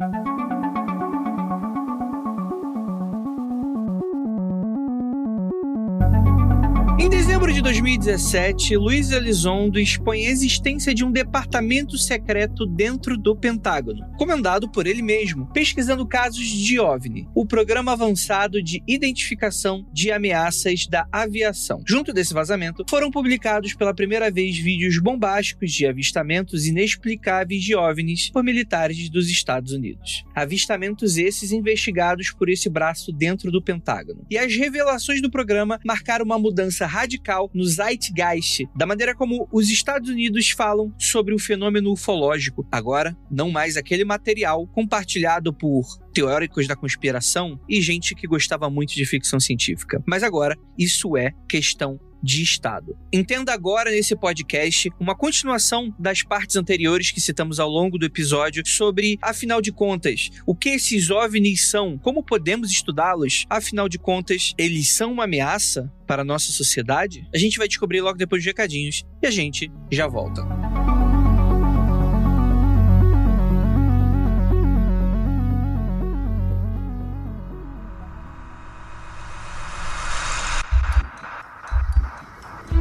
Em dezembro de 2017, Luiz Elizondo expõe a existência de um departamento secreto dentro do Pentágono, comandado por ele mesmo, pesquisando casos de OVNI, o Programa Avançado de Identificação de Ameaças da Aviação. Junto desse vazamento, foram publicados pela primeira vez vídeos bombásticos de avistamentos inexplicáveis de OVNIs por militares dos Estados Unidos. Avistamentos esses investigados por esse braço dentro do Pentágono. E as revelações do programa marcaram uma mudança radical no zeitgeist, da maneira como os Estados Unidos falam sobre o fenômeno ufológico. Agora, não mais aquele material compartilhado por teóricos da conspiração e gente que gostava muito de ficção científica. Mas agora, isso é questão de Estado. Entenda agora nesse podcast uma continuação das partes anteriores que citamos ao longo do episódio sobre, afinal de contas, o que esses OVNIs são, como podemos estudá-los, afinal de contas, eles são uma ameaça para a nossa sociedade? A gente vai descobrir logo depois dos recadinhos e a gente já volta.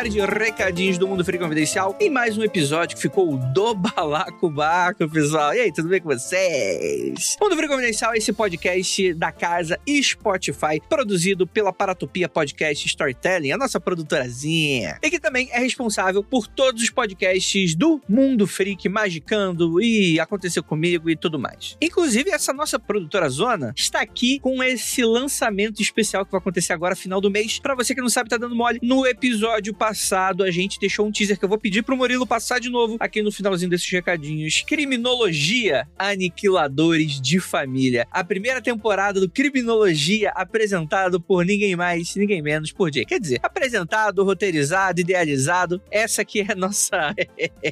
De recadinhos do Mundo Free Confidencial em mais um episódio que ficou do balacobaco, pessoal. E aí, tudo bem com vocês? Mundo Free Confidencial é esse podcast da casa Spotify, produzido pela Paratopia Podcast Storytelling, a nossa produtorazinha. E que também é responsável por todos os podcasts do Mundo Freak, Magicando e Aconteceu Comigo e tudo mais. Inclusive, essa nossa produtora zona está aqui com esse lançamento especial que vai acontecer agora, final do mês. Pra você que não sabe, tá dando mole. No episódio passado, a gente deixou um teaser que eu vou pedir pro Murilo passar de novo aqui no finalzinho desses recadinhos. Criminologia Aniquiladores de Família. A primeira temporada do Criminologia apresentado por ninguém mais, ninguém menos por Jay. Quer dizer, apresentado, roteirizado, idealizado. Essa aqui é a nossa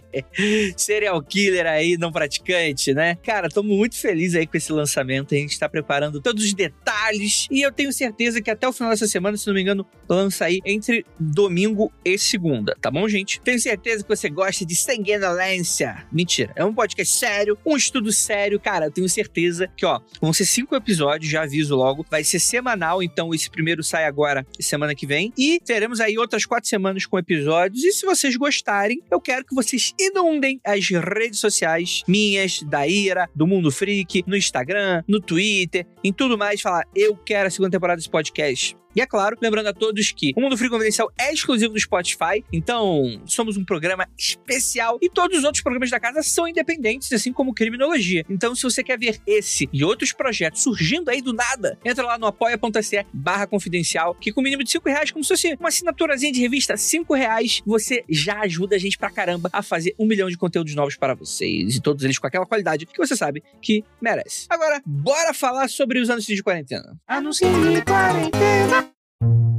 serial killer aí, não praticante, né? Cara, tô muito feliz aí com esse lançamento. A gente tá preparando todos os detalhes e eu tenho certeza que até o final dessa semana, se não me engano, lança aí entre domingo e segunda, tá bom, gente? Tenho certeza que você gosta de sanguinolência. Mentira, é um podcast sério, um estudo sério. Cara, eu tenho certeza que, ó, vão ser cinco episódios, já aviso logo. Vai ser semanal, então esse primeiro sai agora semana que vem. E teremos aí outras quatro semanas com episódios. E se vocês gostarem, eu quero que vocês inundem as redes sociais minhas, da Ira, do Mundo Freak, no Instagram, no Twitter, em tudo mais. Falar, eu quero a segunda temporada desse podcast. E é claro, lembrando a todos que o Mundo Free Confidencial é exclusivo do Spotify, então somos um programa especial e todos os outros programas da casa são independentes, assim como Criminologia. Então, se você quer ver esse e outros projetos surgindo aí do nada, entra lá no apoia.se barra confidencial, que com o mínimo de 5 reais, como se fosse uma assinaturazinha de revista, 5 reais, você já ajuda a gente pra caramba a fazer um milhão de conteúdos novos para vocês, e todos eles com aquela qualidade que você sabe que merece. Agora, bora falar sobre os anos de quarentena. Anuncie quarentena. E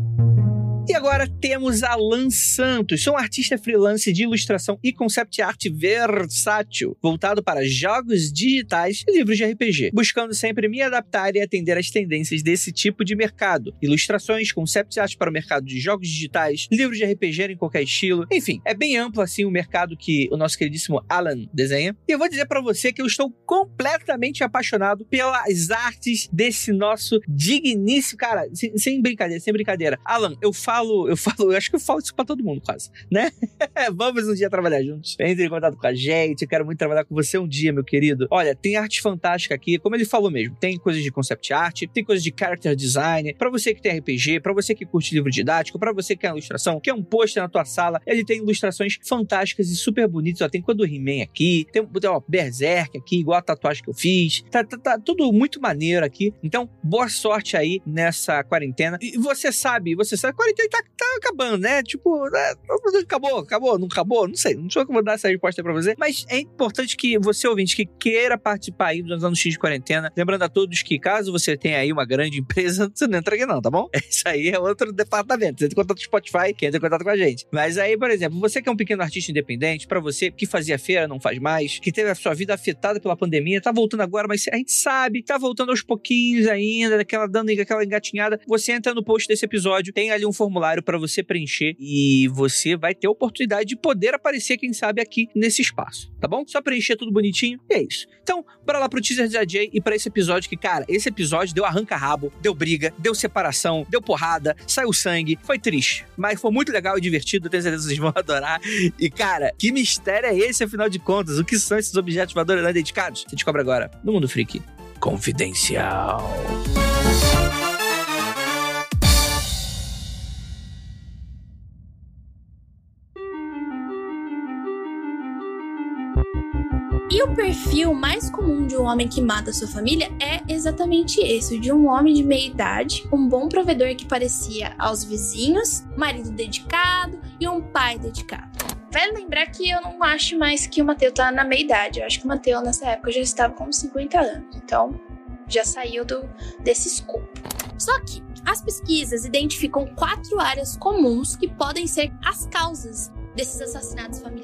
agora temos Alan Santos. Sou um artista freelance de ilustração e concept art versátil, voltado para jogos digitais e livros de RPG, buscando sempre me adaptar e atender às tendências desse tipo de mercado. Ilustrações, concept art para o mercado de jogos digitais, livros de RPG em qualquer estilo. Enfim, é bem amplo assim o mercado que o nosso queridíssimo Alan desenha. E eu vou dizer para você que eu estou completamente apaixonado pelas artes desse nosso digníssimo, cara, sem, sem brincadeira, sem brincadeira. Alan, eu falo falo, eu falo, eu acho que eu falo isso pra todo mundo, quase, né? Vamos um dia trabalhar juntos. Entre em contato com a gente, eu quero muito trabalhar com você um dia, meu querido. Olha, tem arte fantástica aqui, como ele falou mesmo, tem coisas de concept art, tem coisas de character design, para você que tem RPG, para você que curte livro didático, para você que quer ilustração, quer um pôster na tua sala, ele tem ilustrações fantásticas e super bonitas, ó, tem quando o He-Man aqui, tem, tem ó, Berserk aqui, igual a tatuagem que eu fiz, tá, tá, tá tudo muito maneiro aqui, então boa sorte aí nessa quarentena, e você sabe, você sabe, quarentena tá, tá acabando, né? Tipo, né? acabou, acabou, não acabou, não sei. Não sei como dar essa resposta pra você. Mas é importante que você, ouvinte, que queira participar aí dos anos X de quarentena, lembrando a todos que caso você tenha aí uma grande empresa, você não entra aqui não, tá bom? Isso aí é outro departamento. Você entra em contato com o Spotify, que entra em contato com a gente. Mas aí, por exemplo, você que é um pequeno artista independente, para você que fazia feira, não faz mais, que teve a sua vida afetada pela pandemia, tá voltando agora, mas a gente sabe, tá voltando aos pouquinhos ainda, daquela dando aquela engatinhada. Você entra no post desse episódio, tem ali um formulário para você preencher e você vai ter a oportunidade de poder aparecer, quem sabe, aqui nesse espaço, tá bom? Só preencher tudo bonitinho e é isso. Então, bora lá pro teaser de AJ e para esse episódio que, cara, esse episódio deu arranca-rabo, deu briga, deu separação, deu porrada, saiu sangue, foi triste, mas foi muito legal e divertido, tenho certeza que vocês vão adorar. E, cara, que mistério é esse, afinal de contas? O que são esses objetos voadores não identificados? Você descobre agora no Mundo Freak Confidencial. E o perfil mais comum de um homem que mata sua família é exatamente esse: de um homem de meia idade, um bom provedor que parecia aos vizinhos, marido dedicado e um pai dedicado. Vale lembrar que eu não acho mais que o Mateu tá na meia idade. Eu acho que o Mateu nessa época já estava com 50 anos. Então, já saiu do, desse escopo. Só que as pesquisas identificam quatro áreas comuns que podem ser as causas desses assassinatos familiares.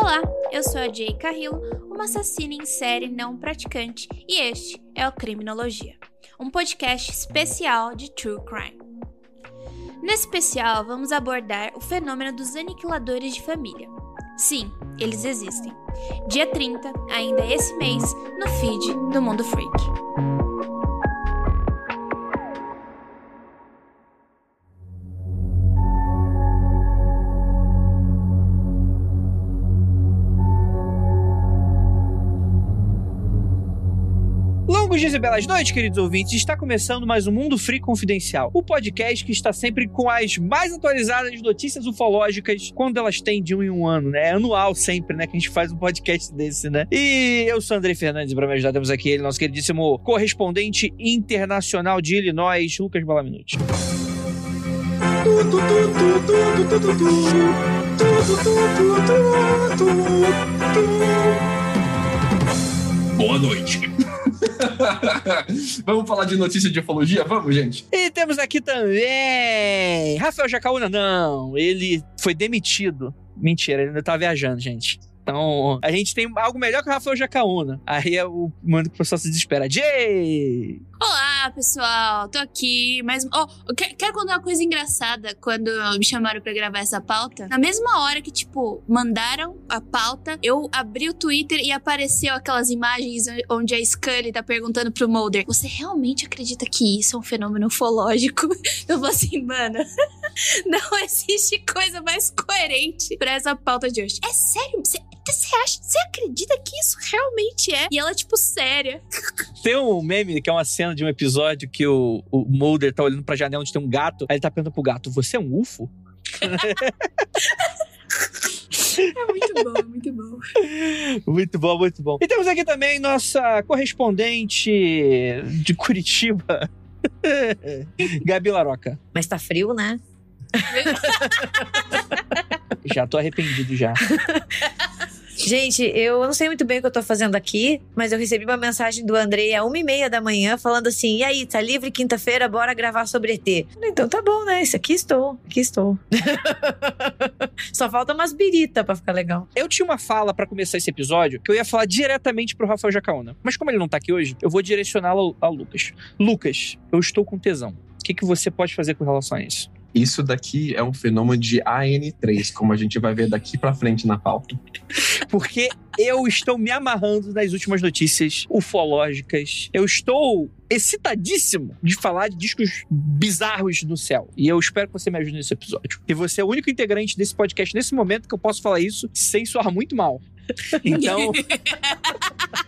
Olá, eu sou a Jay Carrillo, uma assassina em série não praticante, e este é o Criminologia, um podcast especial de True Crime. Nesse especial, vamos abordar o fenômeno dos aniquiladores de família. Sim, eles existem. Dia 30, ainda esse mês, no feed do Mundo Freak. Longos dias e belas noites, queridos ouvintes. Está começando mais um Mundo Free Confidencial, o podcast que está sempre com as mais atualizadas notícias ufológicas quando elas têm de um em um ano, né? É anual sempre, né? Que a gente faz um podcast desse, né? E eu sou André Fernandes, para me ajudar, temos aqui ele, nosso queridíssimo correspondente internacional de Illinois, Lucas Balaminuti. Boa noite. Vamos falar de notícia de ufologia? Vamos, gente. E temos aqui também Rafael Jacaúna, não, ele foi demitido. Mentira, ele ainda tá viajando, gente. Então, a gente tem algo melhor que o Rafael Jacaúna. Aí é o momento que o pessoal se desespera. Jay! Olá, pessoal, tô aqui, mas oh, quero contar uma coisa engraçada quando me chamaram para gravar essa pauta. Na mesma hora que, tipo, mandaram a pauta, eu abri o Twitter e apareceu aquelas imagens onde a Scully tá perguntando pro Mulder: Você realmente acredita que isso é um fenômeno ufológico? Eu vou assim, mano, não existe coisa mais coerente para essa pauta de hoje. É sério? Você você acha, você acredita que isso realmente é? E ela, tipo, séria. Tem um meme que é uma cena de um episódio que o, o Mulder tá olhando pra janela onde tem um gato, aí ele tá perguntando pro gato: Você é um UFO? É muito bom, é muito bom. Muito bom, muito bom. E temos aqui também nossa correspondente de Curitiba, Gabi Laroca. Mas tá frio, né? já tô arrependido já. Gente, eu não sei muito bem o que eu tô fazendo aqui, mas eu recebi uma mensagem do Andrei às uma e meia da manhã falando assim: e aí, tá livre quinta-feira? Bora gravar sobre ET. Então tá bom, né? Aqui estou, aqui estou. Só falta umas birita pra ficar legal. Eu tinha uma fala para começar esse episódio que eu ia falar diretamente pro Rafael Jacaúna. Mas como ele não tá aqui hoje, eu vou direcioná-lo ao Lucas. Lucas, eu estou com tesão. O que, que você pode fazer com relação a isso? Isso daqui é um fenômeno de AN3, como a gente vai ver daqui para frente na pauta. Porque eu estou me amarrando nas últimas notícias ufológicas. Eu estou excitadíssimo de falar de discos bizarros no céu. E eu espero que você me ajude nesse episódio. E você é o único integrante desse podcast nesse momento que eu posso falar isso sem soar muito mal. Então.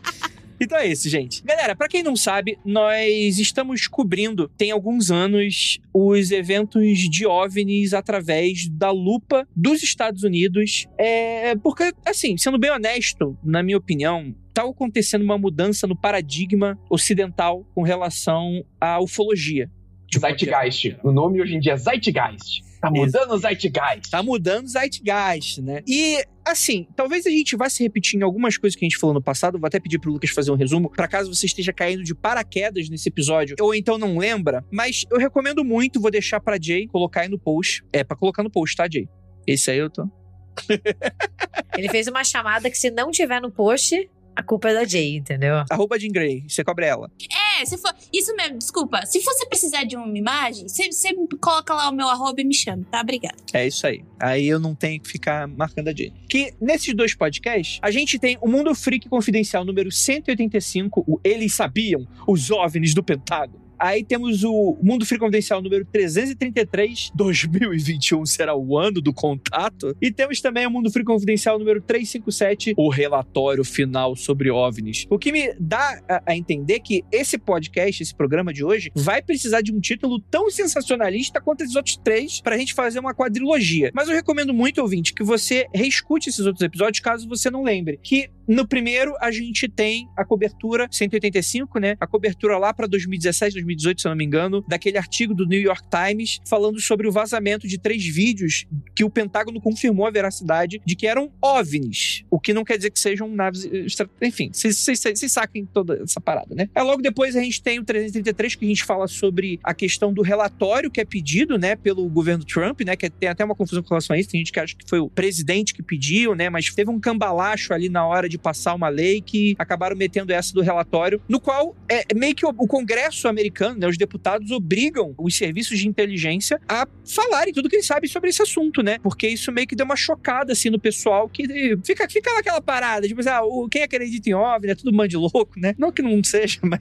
Então é isso, gente. Galera, pra quem não sabe, nós estamos cobrindo, tem alguns anos, os eventos de OVNIs através da lupa dos Estados Unidos. É, porque, assim, sendo bem honesto, na minha opinião, tá acontecendo uma mudança no paradigma ocidental com relação à ufologia. Zeitgeist. O nome hoje em dia é Zeitgeist. Tá mudando o Zeitgeist. Tá mudando o Zeitgeist, né? E, assim, talvez a gente vá se repetir em algumas coisas que a gente falou no passado. Vou até pedir pro Lucas fazer um resumo, para caso você esteja caindo de paraquedas nesse episódio, ou então não lembra. Mas eu recomendo muito, vou deixar pra Jay colocar aí no post. É, pra colocar no post, tá, Jay? Esse aí eu tô. Ele fez uma chamada que se não tiver no post, a culpa é da Jay, entendeu? Arroba Jean Grey, você cobra ela. É, se for. Isso mesmo, desculpa. Se você precisar de uma imagem, você, coloca lá o meu arroba e me chama, tá? Obrigada. É isso aí. Aí eu não tenho que ficar marcando a Jay. Que nesses dois podcasts, a gente tem o Mundo Freak Confidencial número 185, o Eles Sabiam, os OVNIs do Pentágono. Aí temos o Mundo Free Confidencial número 333, 2021 será o ano do contato. E temos também o Mundo Free Confidencial número 357, o relatório final sobre OVNIs. O que me dá a, a entender que esse podcast, esse programa de hoje, vai precisar de um título tão sensacionalista quanto esses outros três pra gente fazer uma quadrilogia. Mas eu recomendo muito, ouvinte, que você reescute esses outros episódios caso você não lembre. Que no primeiro a gente tem a cobertura 185, né? A cobertura lá para 2017, 2018, se eu não me engano, daquele artigo do New York Times falando sobre o vazamento de três vídeos que o Pentágono confirmou a veracidade de que eram OVNIs, o que não quer dizer que sejam naves, enfim, vocês saquem toda essa parada, né? É logo depois a gente tem o 333 que a gente fala sobre a questão do relatório que é pedido, né, pelo governo Trump, né, que tem até uma confusão com relação a isso, tem gente que acha que foi o presidente que pediu, né, mas teve um cambalacho ali na hora de passar uma lei que acabaram metendo essa do relatório, no qual é meio que o, Congresso americano, né, os deputados obrigam os serviços de inteligência a falarem tudo que eles sabem sobre esse assunto, né? Porque isso meio que deu uma chocada assim no pessoal que fica, fica naquela parada, tipo assim, ah, o, quem acredita em OVNI é tudo mande louco, né? Não que não seja, mas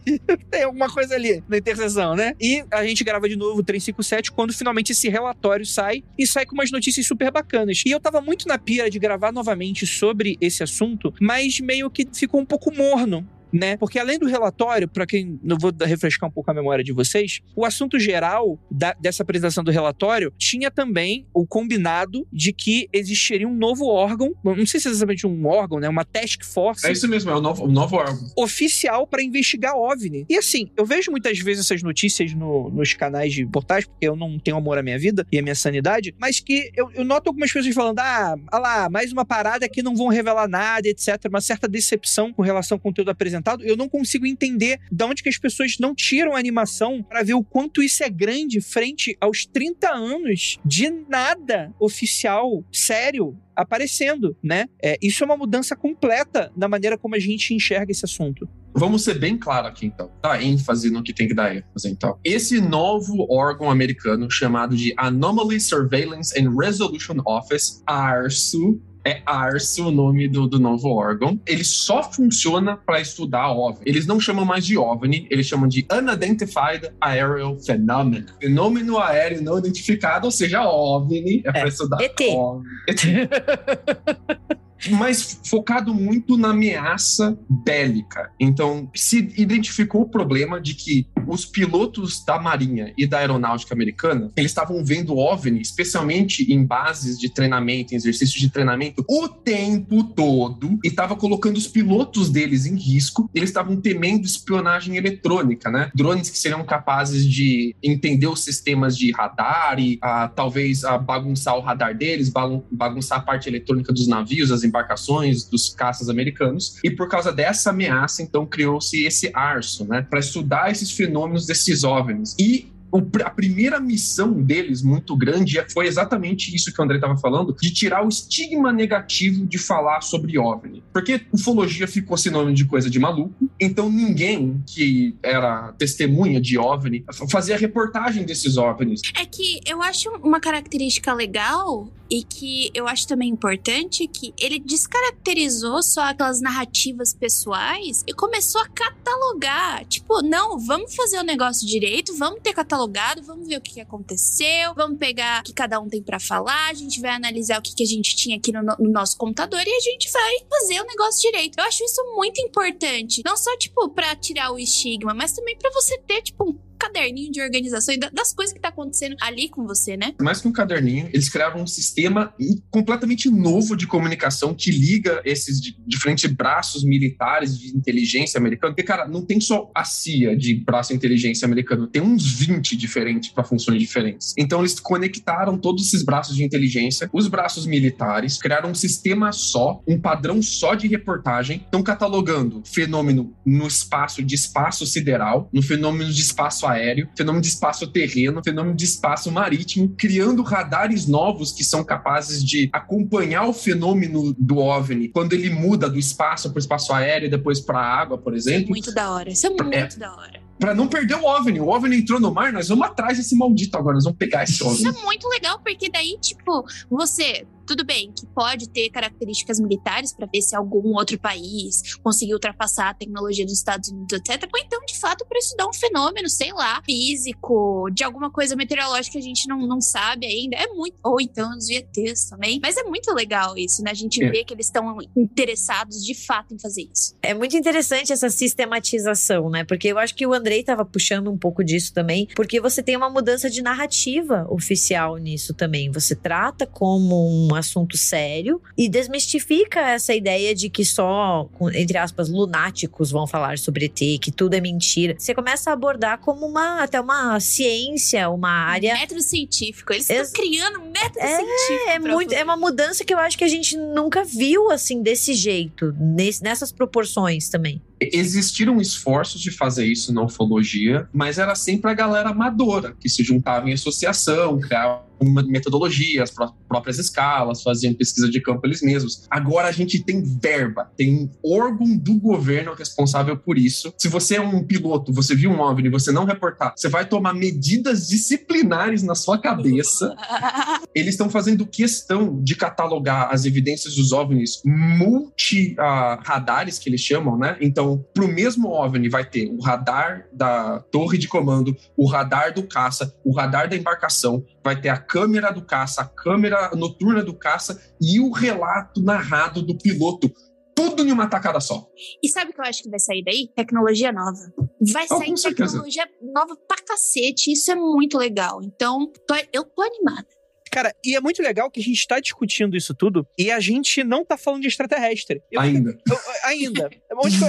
tem alguma coisa ali na interseção, né? E a gente grava de novo o 357 quando finalmente esse relatório sai e sai com umas notícias super bacanas. E eu tava muito na pira de gravar novamente sobre esse assunto, mas meio que ficou um pouco morno né? Porque além do relatório, para quem não vou refrescar um pouco a memória de vocês, o assunto geral da, dessa apresentação do relatório tinha também o combinado de que existiria um novo órgão, não sei se é exatamente um órgão, né? Uma task force. É isso mesmo, é o novo, o novo órgão. Oficial para investigar OVNI. E assim, eu vejo muitas vezes essas notícias no, nos canais de portais, porque eu não tenho amor à minha vida e à minha sanidade, mas que eu, eu noto algumas pessoas falando: ah, olha lá, mais uma parada que não vão revelar nada, etc. Uma certa decepção com relação ao conteúdo apresentado apresentado, eu não consigo entender de onde que as pessoas não tiram a animação para ver o quanto isso é grande frente aos 30 anos de nada oficial, sério, aparecendo, né? É, isso é uma mudança completa na maneira como a gente enxerga esse assunto. Vamos ser bem claro aqui, então. Dá ênfase no que tem que dar ênfase, então. Esse novo órgão americano chamado de Anomaly Surveillance and Resolution Office, ARSU, é ARSO o nome do, do novo órgão. Ele só funciona para estudar OVNI. Eles não chamam mais de OVNI, eles chamam de Unidentified Aerial Phenomenon. Fenômeno aéreo não identificado, ou seja, OVNI. É, é para estudar ET. OVNI. ET. mas focado muito na ameaça bélica. Então, se identificou o problema de que os pilotos da Marinha e da Aeronáutica Americana, eles estavam vendo OVNI, especialmente em bases de treinamento, em exercícios de treinamento, o tempo todo, e estava colocando os pilotos deles em risco. Eles estavam temendo espionagem eletrônica, né? Drones que seriam capazes de entender os sistemas de radar e ah, talvez ah, bagunçar o radar deles, bagunçar a parte eletrônica dos navios, as embarcações dos caças americanos. E por causa dessa ameaça, então, criou-se esse ARSO, né? Para estudar esses fenômenos desses OVNIs. E a primeira missão deles, muito grande, foi exatamente isso que o André estava falando, de tirar o estigma negativo de falar sobre OVNI. Porque ufologia ficou sinônimo de coisa de maluco, então ninguém que era testemunha de OVNI fazia reportagem desses OVNIs. É que eu acho uma característica legal e que eu acho também importante que ele descaracterizou só aquelas narrativas pessoais e começou a catalogar. Tipo, não, vamos fazer o negócio direito, vamos ter catalogia catalogado, vamos ver o que, aconteceu, vamos pegar o que cada um tem para falar, a gente vai analisar o que, que a gente tinha aqui no, no, nosso computador e a gente vai fazer o negócio direito. Eu acho isso muito importante. Não só, tipo, pra tirar o estigma, mas também para você ter, tipo, um caderninho de organização e das coisas que tá acontecendo ali com você, né? Mais que um caderninho, eles criaram um sistema completamente novo de comunicação que liga esses diferentes braços militares de inteligência americana. Porque, cara, não tem só a CIA de braço de inteligência americano, tem uns 20 diferentes para funções diferentes. Então, eles conectaram todos esses braços de inteligência, os braços militares, criaram um sistema só, um padrão só de reportagem, estão catalogando fenômeno no espaço de espaço sideral, no fenômeno de espaço aéreo, fenômeno de espaço terreno, fenômeno de espaço marítimo, criando radares novos que são capazes de acompanhar o fenômeno do OVNI quando ele muda do espaço para o espaço aéreo e depois para a água, por exemplo. Isso é muito da hora. Isso é muito é. da hora para não perder o OVNI. O OVNI entrou no mar, nós vamos atrás desse maldito agora, nós vamos pegar esse OVNI. Isso é muito legal, porque daí, tipo, você tudo bem que pode ter características militares para ver se algum outro país conseguiu ultrapassar a tecnologia dos Estados Unidos, etc. Ou então, de fato, para estudar um fenômeno, sei lá, físico, de alguma coisa meteorológica que a gente não, não sabe ainda. É muito. Ou então os ETs também. Mas é muito legal isso, né? A gente é. vê que eles estão interessados de fato em fazer isso. É muito interessante essa sistematização, né? Porque eu acho que o Andrei estava puxando um pouco disso também, porque você tem uma mudança de narrativa oficial nisso também. Você trata como uma assunto sério e desmistifica essa ideia de que só, entre aspas, lunáticos vão falar sobre ET, que tudo é mentira. Você começa a abordar como uma até uma ciência, uma área. Método científico. Eles estão criando método é, científico. É, muito, é uma mudança que eu acho que a gente nunca viu assim, desse jeito, nesse, nessas proporções também. Existiram esforços de fazer isso na ufologia, mas era sempre a galera amadora que se juntava em associação, criava metodologia, as próprias escalas, faziam pesquisa de campo eles mesmos. Agora a gente tem verba, tem um órgão do governo responsável por isso. Se você é um piloto, você viu um OVNI, você não reportar, você vai tomar medidas disciplinares na sua cabeça. Eles estão fazendo questão de catalogar as evidências dos OVNIs multi-radares, uh, que eles chamam, né? Então, para o mesmo OVNI vai ter o radar da torre de comando, o radar do caça, o radar da embarcação, vai ter a câmera do caça, a câmera noturna do caça e o relato narrado do piloto. Tudo em uma tacada só. E sabe o que eu acho que vai sair daí? Tecnologia nova. Vai oh, sair tecnologia nova pra cacete. Isso é muito legal. Então, tô, eu tô animada. Cara, e é muito legal que a gente tá discutindo isso tudo e a gente não tá falando de extraterrestre. Eu, ainda. Eu, ainda.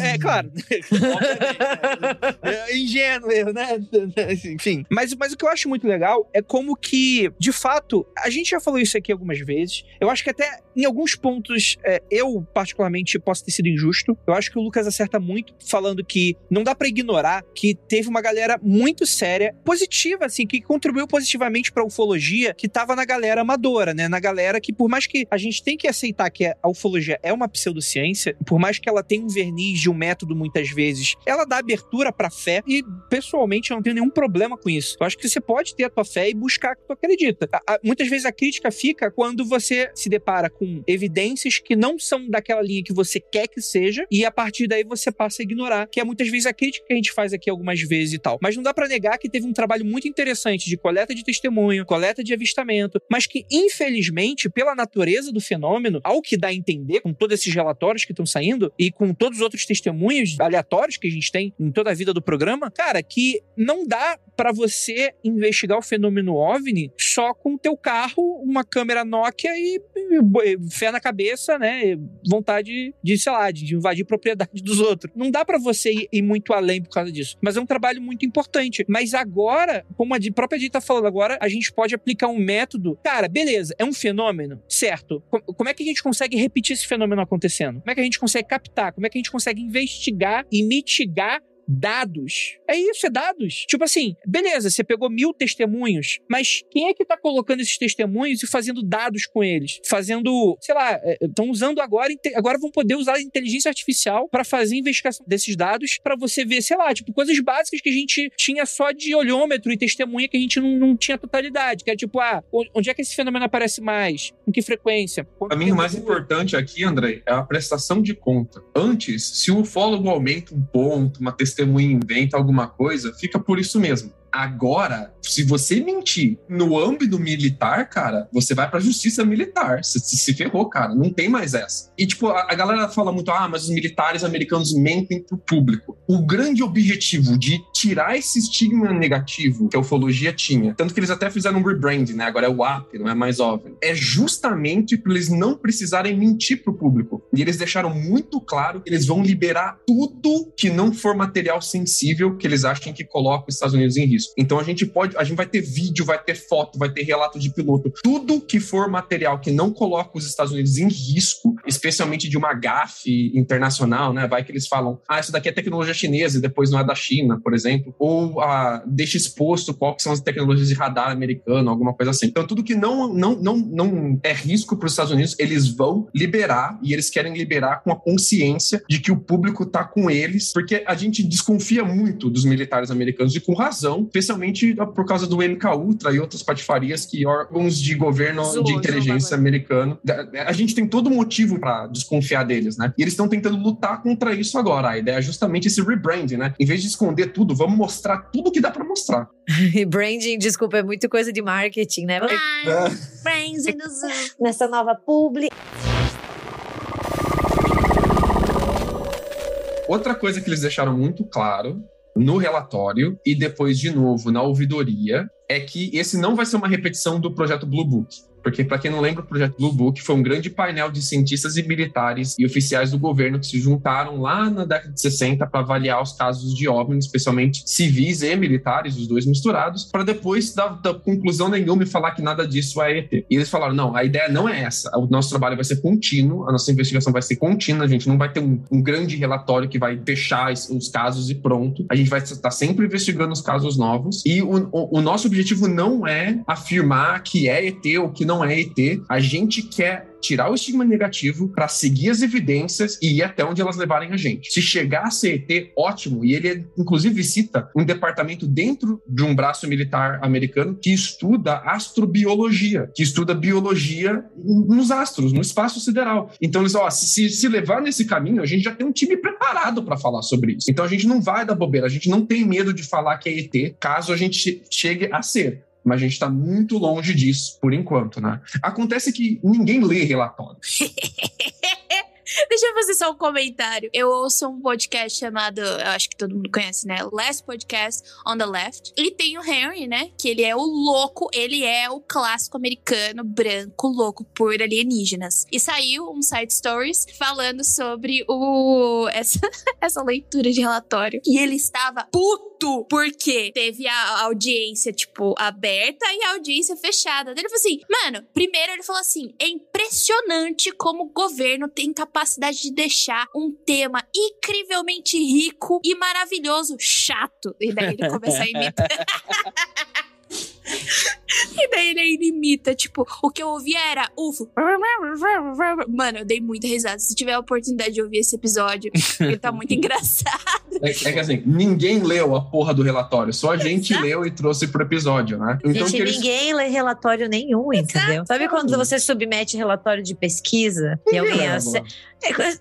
É, é claro. é, é ingênuo eu, né? Enfim. Mas, mas o que eu acho muito legal é como que, de fato, a gente já falou isso aqui algumas vezes. Eu acho que até em alguns pontos é, eu, particularmente, posso ter sido injusto. Eu acho que o Lucas acerta muito falando que não dá para ignorar que teve uma galera muito séria, positiva, assim, que contribuiu positivamente pra ufologia, que tava na galera amadora, né? Na galera que, por mais que a gente tem que aceitar que a ufologia é uma pseudociência, por mais que ela tenha um verniz de um método muitas vezes, ela dá abertura pra fé e, pessoalmente, eu não tenho nenhum problema com isso. Eu acho que você pode ter a tua fé e buscar que tu acredita. A, a, muitas vezes a crítica fica quando você se depara com evidências que não são daquela linha que você quer que seja e a partir daí você passa a ignorar, que é muitas vezes a crítica que a gente faz aqui algumas vezes e tal. Mas não dá para negar que teve um trabalho muito interessante de coleta de testemunho, coleta de avistamento, mas que, infelizmente, pela natureza do fenômeno, ao que dá a entender, com todos esses relatórios que estão saindo e com todos os outros testemunhos aleatórios que a gente tem em toda a vida do programa, cara, que não dá para você investigar o fenômeno OVNI só com o teu carro, uma câmera Nokia e, e fé na cabeça, né? Vontade de, sei lá, de invadir propriedade dos outros. Não dá para você ir, ir, muito além por causa disso. Mas é um trabalho muito importante. Mas agora, como a própria Dita tá falando agora, a gente pode aplicar um método Cara, beleza, é um fenômeno, certo? Como é que a gente consegue repetir esse fenômeno acontecendo? Como é que a gente consegue captar? Como é que a gente consegue investigar e mitigar dados. É isso, é dados. Tipo assim, beleza, você pegou mil testemunhos, mas quem é que tá colocando esses testemunhos e fazendo dados com eles? Fazendo, sei lá, estão é, usando agora, agora vão poder usar a inteligência artificial para fazer investigação desses dados para você ver, sei lá, tipo, coisas básicas que a gente tinha só de olhômetro e testemunha que a gente não, não tinha totalidade, que era tipo, ah, onde é que esse fenômeno aparece mais? Com que frequência? Para mim, o mais importante aqui, André, é a prestação de conta. Antes, se o ufólogo aumenta um ponto, uma testemunha testemunha inventa alguma coisa, fica por isso mesmo. Agora, se você mentir no âmbito militar, cara, você vai pra justiça militar. Você se, ferrou, cara. Não tem mais essa. E, tipo, a, a galera fala muito, ah, mas os militares americanos mentem pro público. O grande objetivo de tirar esse estigma negativo que a ufologia tinha, tanto que eles até fizeram um rebrand, né? Agora é o AP, não é mais OVNI. É justamente para eles não precisarem mentir pro público. E eles deixaram muito claro que eles vão liberar tudo que não for material sensível que eles achem que coloca os Estados Unidos em risco. Então a gente pode, a gente vai ter vídeo, vai ter foto, vai ter relato de piloto, tudo que for material que não coloca os Estados Unidos em risco, especialmente de uma gafe internacional, né? Vai que eles falam, ah, isso daqui é tecnologia chinesa e depois não é da China, por exemplo, ou ah, deixa exposto qual que são as tecnologias de radar americano, alguma coisa assim. Então tudo que não não não, não é risco para os Estados Unidos, eles vão liberar e eles querem liberar com a consciência de que o público está com eles, porque a gente desconfia muito dos militares americanos e com razão, especialmente por causa do MK Ultra e outras patifarias que órgãos de governo Zoou, de inteligência americano, a gente tem todo motivo para desconfiar deles, né? E eles estão tentando lutar contra isso agora. A ideia é justamente esse rebranding, né? Em vez de esconder tudo, vamos mostrar tudo que dá para mostrar. E branding, desculpa, é muito coisa de marketing, né? Ai, Friends in the Zoo. Nessa nova publi. Outra coisa que eles deixaram muito claro no relatório e depois de novo na ouvidoria é que esse não vai ser uma repetição do projeto Blue Book. Porque, para quem não lembra, o projeto Blue Book foi um grande painel de cientistas e militares e oficiais do governo que se juntaram lá na década de 60 para avaliar os casos de OVNI, especialmente civis e militares, os dois misturados, para depois da, da, conclusão nenhuma e falar que nada disso é ET. E eles falaram: não, a ideia não é essa. O nosso trabalho vai ser contínuo, a nossa investigação vai ser contínua, a gente não vai ter um, um grande relatório que vai fechar os casos e pronto. A gente vai estar sempre investigando os casos novos. E o, o, o nosso objetivo não é afirmar que é ET ou que não é ET. A gente quer tirar o estigma negativo para seguir as evidências e ir até onde elas levarem a gente. Se chegar a ser ET, ótimo. E ele, inclusive, cita um departamento dentro de um braço militar americano que estuda astrobiologia, que estuda biologia nos astros, no espaço sideral. Então, eles, ó, se, se levar nesse caminho, a gente já tem um time preparado para falar sobre isso. Então, a gente não vai dar bobeira, a gente não tem medo de falar que é ET, caso a gente chegue a ser mas a gente está muito longe disso por enquanto, né? Acontece que ninguém lê relatório. Deixa eu fazer só um comentário. Eu ouço um podcast chamado, eu acho que todo mundo conhece, né? Last Podcast on the Left. E tem o Henry, né? Que ele é o louco, ele é o clássico americano branco louco por alienígenas. E saiu um side stories falando sobre o essa, essa leitura de relatório. E ele estava puto porque teve a audiência, tipo, aberta e a audiência fechada. Ele falou assim, mano, primeiro ele falou assim, é impressionante como o governo tem capacidade de deixar um tema incrivelmente rico e maravilhoso chato. E daí ele começa a imitar. E daí ele imita, tipo, o que eu ouvia era UFO. Mano, eu dei muita risada. Se tiver a oportunidade de ouvir esse episódio, ele tá muito engraçado. É, é, que assim, ninguém leu a porra do relatório, só a gente Exato. leu e trouxe pro episódio, né? Então, gente, eles... ninguém lê relatório nenhum, entendeu? Exato. Sabe quando você submete relatório de pesquisa e alguém. É,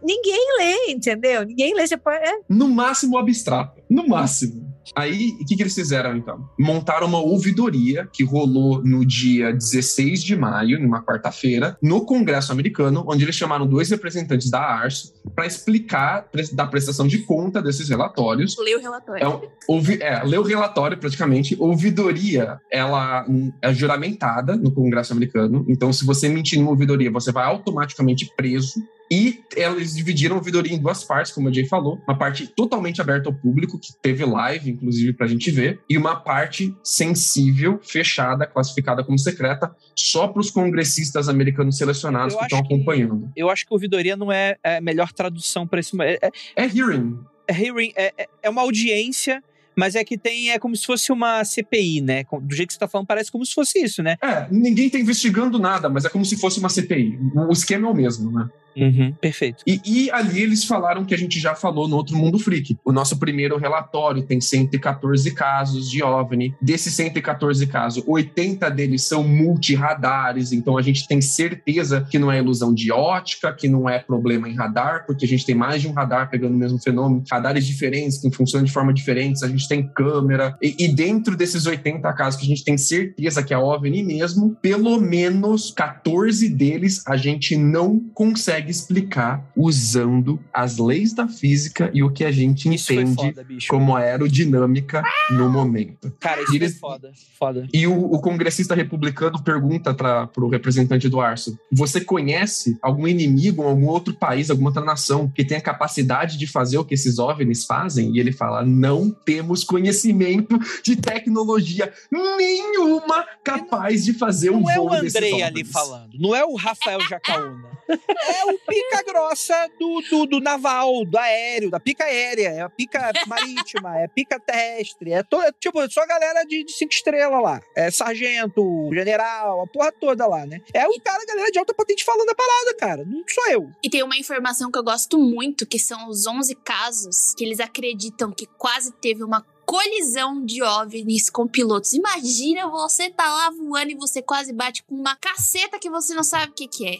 ninguém lê, entendeu? Ninguém lê. Você pode... É. No máximo abstrato. No máximo. Aí, o que, que eles fizeram então? Montaram uma ouvidoria que rolou no dia 16 de maio, numa quarta-feira, no Congresso americano, onde eles chamaram dois representantes da ARSO para explicar da prestação de conta desses relatórios. Lê o relatório. É, ouvi, é, lê o relatório praticamente. Ouvidoria, ela é juramentada no Congresso americano. Então, se você mentir numa ouvidoria, você vai automaticamente preso. E eles dividiram a ouvidoria em duas partes, como a Jay falou. Uma parte totalmente aberta ao público, que teve live, inclusive, pra gente ver. E uma parte sensível, fechada, classificada como secreta, só para os congressistas americanos selecionados eu que estão acompanhando. eu acho que ouvidoria não é a melhor tradução para esse... É, é, é hearing. É hearing, é, é, é uma audiência mas é que tem, é como se fosse uma CPI, né? Do jeito que você tá falando, parece como se fosse isso, né? É, ninguém tá investigando nada, mas é como se fosse uma CPI. O esquema é o mesmo, né? Uhum, perfeito. E, e, ali eles falaram que a gente já falou no outro Mundo Freak. O nosso primeiro relatório tem 114 casos de OVNI. Desses 114 casos, 80 deles são multiradares, então a gente tem certeza que não é ilusão de ótica, que não é problema em radar, porque a gente tem mais de um radar pegando o mesmo fenômeno, radares diferentes, que funcionam de forma diferente, a gente tem câmera. E, e dentro desses 80 casos que a gente tem certeza que é OVNI mesmo, pelo menos 14 deles a gente não consegue explicar usando as leis da física e o que a gente Isso entende foda, como aerodinâmica no momento. Cara, isso E eles- foi foda. Foda. E o, o congressista republicano pergunta para o representante do Arso: Você conhece algum inimigo, algum outro país, alguma outra nação que tenha capacidade de fazer o que esses OVNIs fazem? E ele fala: Não temos conhecimento de tecnologia nenhuma capaz de fazer um Não é o Andrei ali OVNIs." falando, não é o Rafael Jacaúna. É o pica grossa do, do, do naval, do aéreo, da pica aérea, é a pica marítima, é a pica terrestre, é, to, é tipo só a galera de, de cinco estrelas lá. É sargento, general, a porra toda lá, né? É o cara, a galera de alta patente falando a parada, cara. Não sou eu. E tem uma informação que eu gosto muito, que são os 11 casos que eles acreditam que quase teve uma colisão de OVNIs com pilotos. Imagina você tá lá voando e você quase bate com uma caceta que você não sabe o que que é.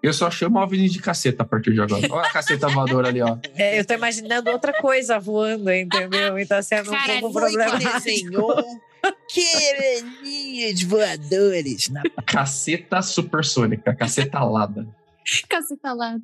Eu só chamo OVNI de caceta a partir de agora. Olha a caceta voadora ali, ó. É, eu tô imaginando outra coisa voando, entendeu? E tá sendo um Caralho, pouco problemático. desenhou quereninhos voadores na Caceta supersônica, caceta alada. Caceta lá.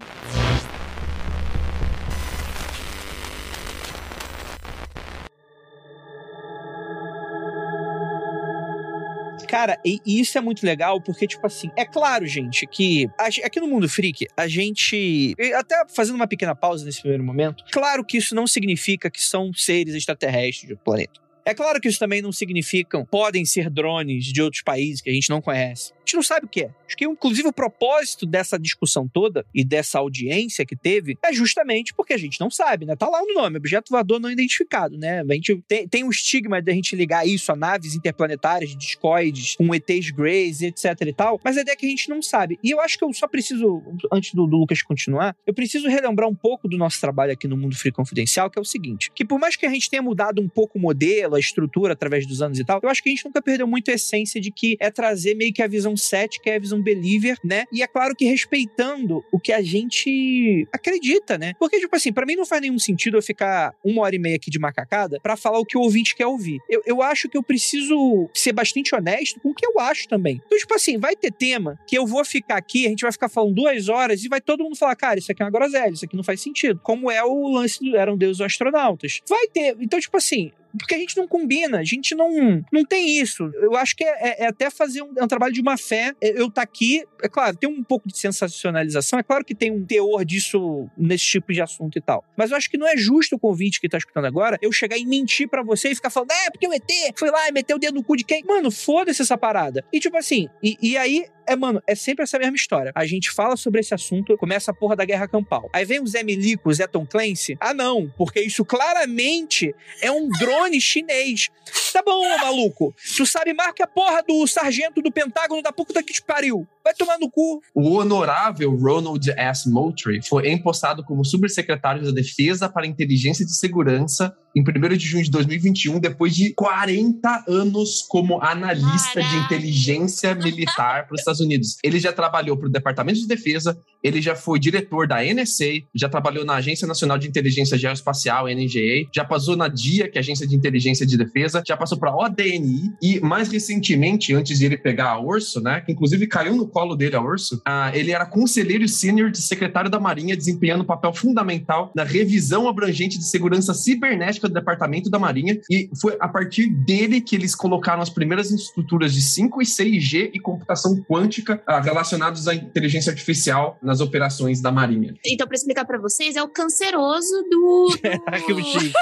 Cara, e, isso é muito legal porque, tipo assim, é claro, gente, que aqui no Mundo Freak, a gente. Até fazendo uma pequena pausa nesse primeiro momento, claro que isso não significa que são seres extraterrestres do planeta. É claro que isso também não significa podem ser drones de outros países que a gente não conhece. A gente não sabe o que é. Acho que, inclusive, o propósito dessa discussão toda e dessa audiência que teve é justamente porque a gente não sabe, né? Tá lá no nome, objeto voador não identificado, né? A gente tem, tem o estigma da gente ligar isso a naves interplanetárias, discoides, com ETs Greys, etc e tal, mas a ideia é que a gente não sabe. E eu acho que eu só preciso, antes do, do Lucas continuar, eu preciso relembrar um pouco do nosso trabalho aqui no Mundo Free Confidencial, que é o seguinte, que por mais que a gente tenha mudado um pouco o modelo, a estrutura através dos anos e tal, eu acho que a gente nunca perdeu muito a essência de que é trazer meio que a visão cética, é a visão believer, né? E é claro que respeitando o que a gente acredita, né? Porque, tipo assim, pra mim não faz nenhum sentido eu ficar uma hora e meia aqui de macacada pra falar o que o ouvinte quer ouvir. Eu, eu acho que eu preciso ser bastante honesto com o que eu acho também. Então, tipo assim, vai ter tema que eu vou ficar aqui, a gente vai ficar falando duas horas e vai todo mundo falar, cara, isso aqui é uma groselha, isso aqui não faz sentido. Como é o lance do Eram Deus os Astronautas. Vai ter. Então, tipo assim, porque a gente não combina, a gente não, não tem isso. Eu acho que é, é- é até fazer um, é um trabalho de uma fé. É, Eu tá aqui, é claro, tem um pouco de sensacionalização, é claro que tem um teor disso nesse tipo de assunto e tal. Mas eu acho que não é justo o convite que tá escutando agora eu chegar e mentir pra você e ficar falando, é, porque o ET foi lá e meteu o dedo no cu de quem? Mano, foda-se essa parada. E tipo assim, e, e aí é, mano, é sempre essa mesma história. A gente fala sobre esse assunto, começa a porra da guerra campal. Aí vem o Zé Milico, o Zé Tom Clancy. Ah, não, porque isso claramente é um drone chinês. Tá bom, ô maluco. Tu sabe mais que a porra do sargento do Pentágono da puta que te pariu. Vai tomar no cu. O honorável Ronald S. Moultrie foi empossado como subsecretário da Defesa para Inteligência e Segurança em 1 de junho de 2021, depois de 40 anos como analista de Caralho. inteligência militar para os Estados Unidos. Ele já trabalhou para o Departamento de Defesa, ele já foi diretor da NSA, já trabalhou na Agência Nacional de Inteligência Geoespacial, NGA, já passou na DIA, que é a Agência de Inteligência de Defesa, já passou para a ODNI e, mais recentemente, antes de ele pegar a Urso, né, que inclusive caiu no colo dele a Urso, ah, ele era conselheiro sênior de secretário da Marinha, desempenhando um papel fundamental na revisão abrangente de segurança cibernética do Departamento da Marinha e foi a partir dele que eles colocaram as primeiras estruturas de 5 e 6G e computação quântica ah, relacionados à inteligência artificial nas operações da Marinha. Então, pra explicar pra vocês, é o canceroso do, do, Arquivo X.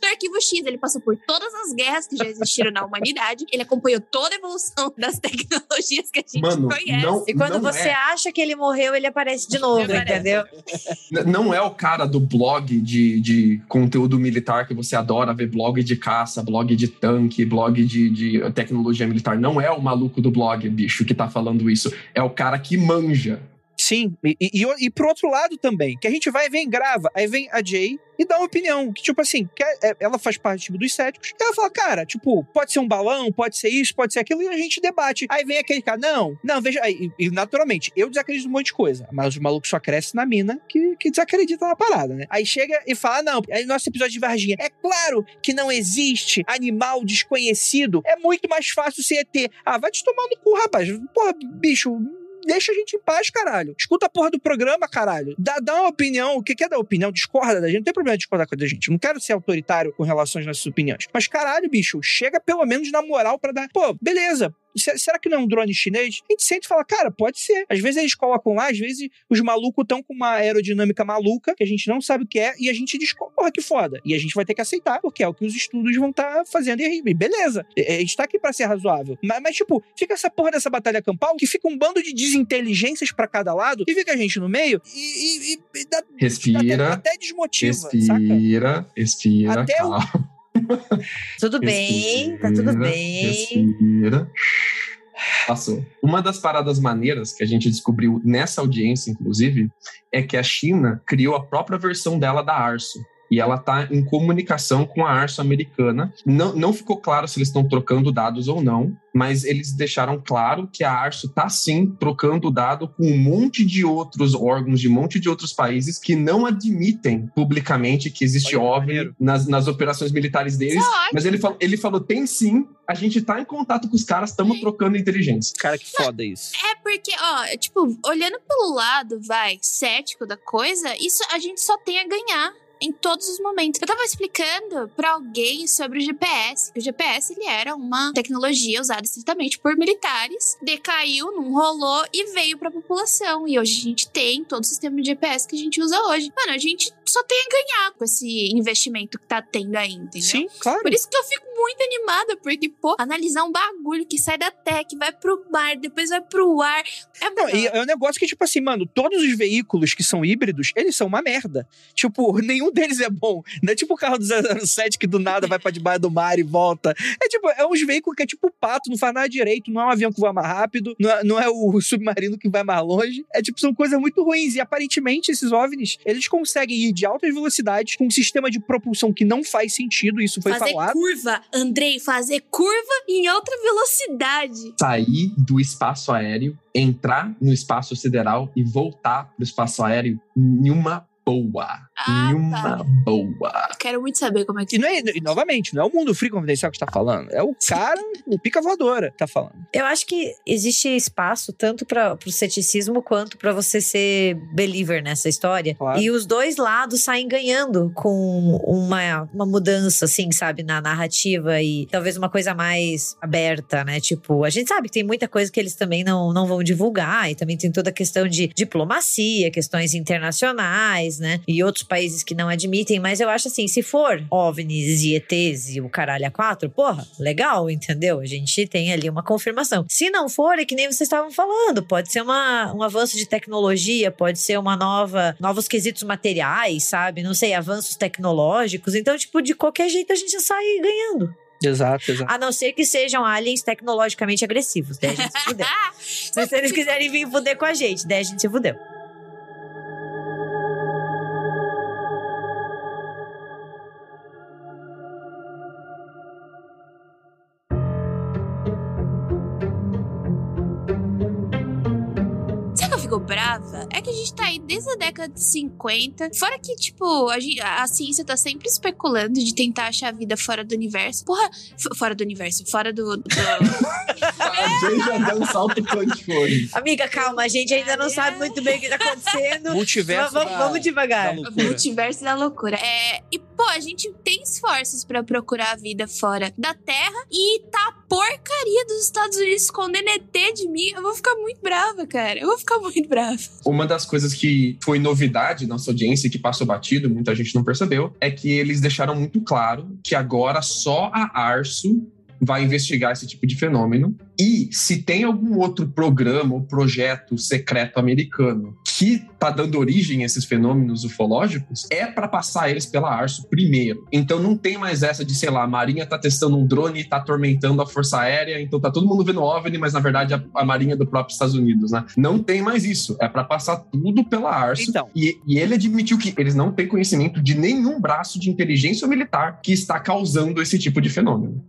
do Arquivo X. Ele passou por todas as guerras que já existiram na humanidade. Ele acompanhou toda a evolução das tecnologias que a gente Mano, conhece. não, E quando não você é. acha que ele morreu, ele aparece de novo, Ele entendeu? Não é o cara do blog de, de conteúdo militar que você adora ver blog de caça, blog de tanque, blog de, de tecnologia militar. Não é o maluco do blog, bicho, que tá falando isso. É o cara que manja. Sim, e, e, e, pro outro lado também, que a gente vai, vem, grava, aí vem a Jay e dá uma opinião, que tipo assim, que é, ela faz parte tipo, dos céticos, e ela fala, cara, tipo, pode ser um balão, pode ser isso, pode ser aquilo, e a gente debate. Aí vem aquele cara, não, não, veja, e, e naturalmente, eu desacredito um monte de coisa, mas os malucos só crescem na mina que, que desacredita na parada, né? Aí chega e fala, não, aí nosso episódio de Varginha, é claro que não existe animal desconhecido, é muito mais fácil ser ET. Ah, vai te tomar no cu, rapaz. Porra, bicho, deixa a gente em paz, caralho. Escuta a porra do programa, caralho. Dá, dá uma opinião. O que quer dar opinião? Discorda da gente. Não tem problema de discordar com a gente. Não quero ser autoritário com relação às nossas opiniões. Mas, caralho, bicho, chega pelo menos na moral para dar. Pô, beleza. Será que não é um drone chinês? A gente sente e fala, cara, pode ser. Às vezes eles colocam lá, às vezes os malucos estão com uma aerodinâmica maluca, que a gente não sabe o que é, e a gente diz, porra, que foda. E a gente vai ter que aceitar, porque é o que os estudos vão estar tá fazendo. E beleza, a gente tá aqui pra ser razoável. Mas, mas, tipo, fica essa porra dessa batalha campal, que fica um bando de desinteligências para cada lado, e fica a gente no meio, e, e, e dá, respira, até, até desmotiva, respira, saca? Respira, até calma. O, tudo bem, tá tudo bem. Respira. Passou. Uma das paradas maneiras que a gente descobriu nessa audiência, inclusive, é que a China criou a própria versão dela da Arso e ela está em comunicação com a Arso americana. Não, não ficou claro se eles estão trocando dados ou não, mas eles deixaram claro que a Arso está sim trocando dado com um monte de outros órgãos de um monte de outros países que não admitem publicamente que existe Olha, OVNI nas, nas operações militares deles. Mas ele falou, ele falou: tem sim, a gente está em contato com os caras, estamos trocando inteligência. Cara, que foda isso. É porque, ó, tipo, olhando pelo lado, vai, cético da coisa, isso a gente só tem a ganhar em todos os momentos. Eu tava explicando para alguém sobre o GPS, que o GPS ele era uma tecnologia usada estritamente por militares, decaiu, não rolou e veio para a população. E hoje a gente tem todo o sistema de GPS que a gente usa hoje. Mano, a gente só tem a ganhar com esse investimento que tá tendo aí, entendeu? Sim, claro. Por isso que eu fico muito animada, porque, pô, analisar um bagulho que sai da que vai pro mar, depois vai pro ar. É Não, e é um negócio que, tipo assim, mano, todos os veículos que são híbridos, eles são uma merda. Tipo, nenhum deles é bom. Não é tipo o carro do 007 que do nada vai pra debaixo do mar e volta. É tipo, é uns veículos que é tipo pato, não faz nada direito, não é um avião que vai mais rápido, não é, não é o submarino que vai mais longe. É tipo, são coisas muito ruins. E aparentemente esses OVNIs, eles conseguem ir de altas velocidades com um sistema de propulsão que não faz sentido, isso foi fazer falado. curva, Andrei, fazer curva em outra velocidade. Sair do espaço aéreo, entrar no espaço sideral e voltar pro espaço aéreo em uma boa. Ah, em uma tá. boa. Quero muito saber como é que E, não é, e novamente, não é o mundo free confidencial que está falando, é o cara, o pica voadora que tá falando. Eu acho que existe espaço tanto para o ceticismo quanto para você ser believer nessa história. Claro. E os dois lados saem ganhando com uma, uma mudança, assim, sabe, na narrativa e talvez uma coisa mais aberta, né? Tipo, a gente sabe que tem muita coisa que eles também não, não vão divulgar e também tem toda a questão de diplomacia, questões internacionais, né? E outros países que não admitem, mas eu acho assim, se for OVNIs e ETs e o caralho a quatro, porra, legal, entendeu? A gente tem ali uma confirmação. Se não for, é que nem vocês estavam falando, pode ser uma, um avanço de tecnologia, pode ser uma nova, novos quesitos materiais, sabe? Não sei, avanços tecnológicos. Então, tipo, de qualquer jeito a gente sai ganhando. Exato, exato. A não ser que sejam aliens tecnologicamente agressivos. Daí a gente se fudeu. Mas se eles quiserem vir fuder com a gente, daí a gente se fudeu. Brava? É que a gente tá aí desde a década de 50. Fora que, tipo, a, gente- a ciência tá sempre especulando de tentar achar a vida fora do universo. Porra, fora do universo, fora do. do- A Jay já deu um salto quântico hoje. Amiga, calma, a gente ainda não sabe muito bem o que tá acontecendo. Multiverso. vamos, da- vamos devagar. da multiverso da loucura. É, e, pô, a gente tem esforços pra procurar a vida fora da Terra e tá porcaria dos Estados Unidos escondendo ET de mim. Eu vou ficar muito brava, cara. Eu vou ficar muito brava. Uma das coisas que foi novidade na nossa audiência que passou batido, muita gente não percebeu, é que eles deixaram muito claro que agora só a Arso vai investigar esse tipo de fenômeno. E se tem algum outro programa ou projeto secreto americano que está dando origem a esses fenômenos ufológicos, é para passar eles pela ARSO primeiro. Então não tem mais essa de, sei lá, a Marinha está testando um drone e está atormentando a Força Aérea, então tá todo mundo vendo OVNI, mas na verdade a, a Marinha é do próprio Estados Unidos, né? Não tem mais isso. É para passar tudo pela ARSO. Então. E, e ele admitiu que eles não têm conhecimento de nenhum braço de inteligência militar que está causando esse tipo de fenômeno.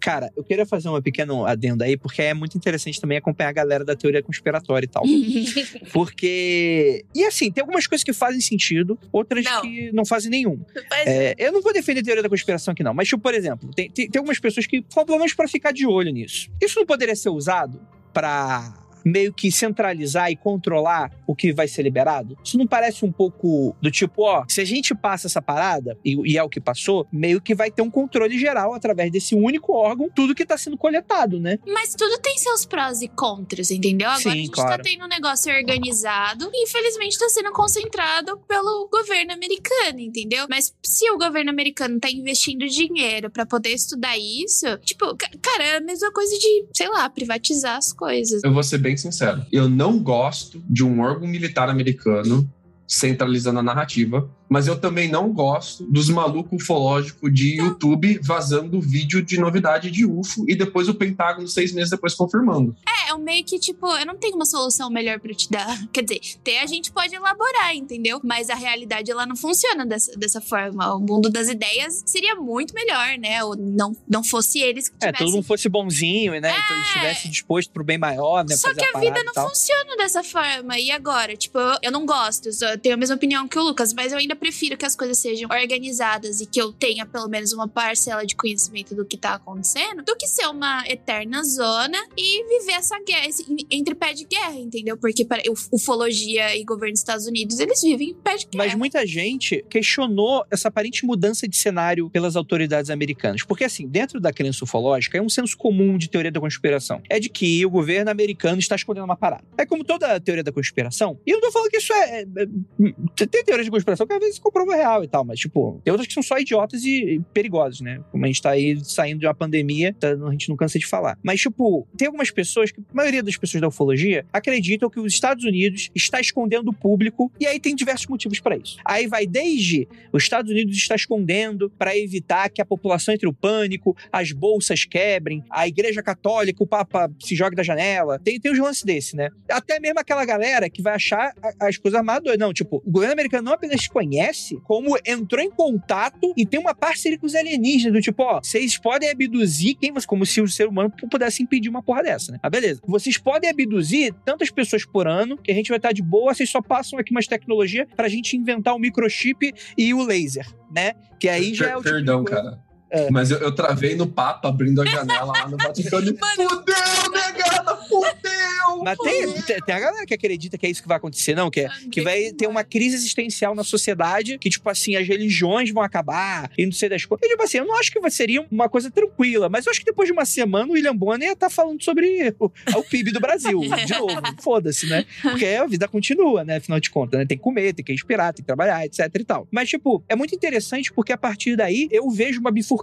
Cara, eu queria fazer uma pequena adendo aí, porque é muito interessante também acompanhar a galera da teoria conspiratória e tal. porque. E assim, tem algumas coisas que fazem sentido, outras Não. que não fazem nenhum. Mas É, eu não vou defender a teoria da conspiração aqui, não. Mas, tipo, por exemplo, tem, tem, tem algumas pessoas que falam pelo menos pra ficar de olho nisso. Isso não poderia ser usado pra meio que centralizar e controlar o que vai ser liberado? Isso não parece um pouco do tipo, ó, se a gente passa essa parada, e, e é o que passou, meio que vai ter um controle geral através desse único órgão, tudo que tá sendo coletado, né? Mas tudo tem seus prós e contras, entendeu? Agora Sim, a gente claro. tá tendo um negócio organizado e infelizmente tá sendo concentrado pelo governo americano, entendeu? Mas se o governo americano tá investindo dinheiro pra poder estudar isso, tipo, ca- cara, é a mesma coisa de, sei lá, privatizar as coisas. Eu vou ser bem sincero. Eu não gosto de um órgão militar americano centralizando a narrativa, mas eu também não gosto dos malucos ufológicos de YouTube vazando vídeo de novidade de UFO e depois o Pentágono seis meses depois confirmando. É, é um meio que, tipo, eu não tenho uma solução melhor pra te dar. Quer dizer, ter a gente pode elaborar, entendeu? Mas a realidade, ela não funciona dessa, dessa forma. O mundo das ideias seria muito melhor, né? Ou não, não fosse eles que É, tivessem... todo mundo fosse bonzinho, né? Então ele estivesse disposto pro bem maior, né? Só que a vida parada não funciona dessa forma. E agora? Tipo, eu, eu não gosto. Eu tenho a mesma opinião que o Lucas, mas eu ainda prefiro que as coisas sejam organizadas e que eu tenha pelo menos uma parcela de conhecimento do que tá acontecendo, do que ser uma eterna zona e viver essa guerra, entre pé de guerra, entendeu? Porque ufologia e governo dos Estados Unidos, eles vivem em pé de guerra. Mas muita gente questionou essa aparente mudança de cenário pelas autoridades americanas. Porque, assim, dentro da crença ufológica, é um senso comum de teoria da conspiração. É de que o governo americano está escondendo uma parada. É como toda teoria da conspiração. E eu não tô falando que isso é. é- é- tem teorias de conspiração que às vezes comprova real e tal, mas, tipo, tem outras que são só idiotas e, e perigosas, né? Como a gente tá aí saindo de uma pandemia, tá- a gente não cansa de falar. Mas, tipo, tem algumas pessoas que, a maioria das pessoas da ufologia, acreditam que os Estados Unidos está escondendo o público, e aí tem diversos motivos para isso. Aí vai desde os Estados Unidos está escondendo para evitar que a população entre o pânico, as bolsas quebrem, a igreja católica, o Papa se jogue da janela. Tem, tem uns lances desse, né? Até mesmo aquela galera que vai achar as coisas armadas. Não, tipo, o governo americano não apenas conhece, como entrou em contato e tem uma parceria com os alienígenas, do tipo, ó, vocês podem abduzir quem como se o ser humano pudesse impedir uma porra dessa, né? Ah, beleza. Vocês podem abduzir tantas pessoas por ano que a gente vai estar de boa, vocês só passam aqui umas tecnologias pra gente inventar o microchip e o laser, né? Que aí já é o tipo Perdão, coisa- cara. É. Mas eu, eu travei no Papa abrindo a janela lá no Vaticano. Fudeu, negada, fudeu! Mas tem, tem, tem a galera que acredita que é isso que vai acontecer, não? Que, é- que vai ter uma crise existencial na sociedade, que, tipo assim, as religiões vão acabar e não sei das coisas. E, tipo assim, eu não acho que seria uma coisa tranquila, mas eu acho que depois de uma semana o William Bonner ia estar falando sobre o, o PIB do Brasil, de novo. Foda-se, né? Porque a vida continua, né? Afinal de contas, né? Tem que comer, tem que respirar, tem que trabalhar, etc e tal. Mas, tipo, é muito interessante porque a partir daí eu vejo uma bifurcação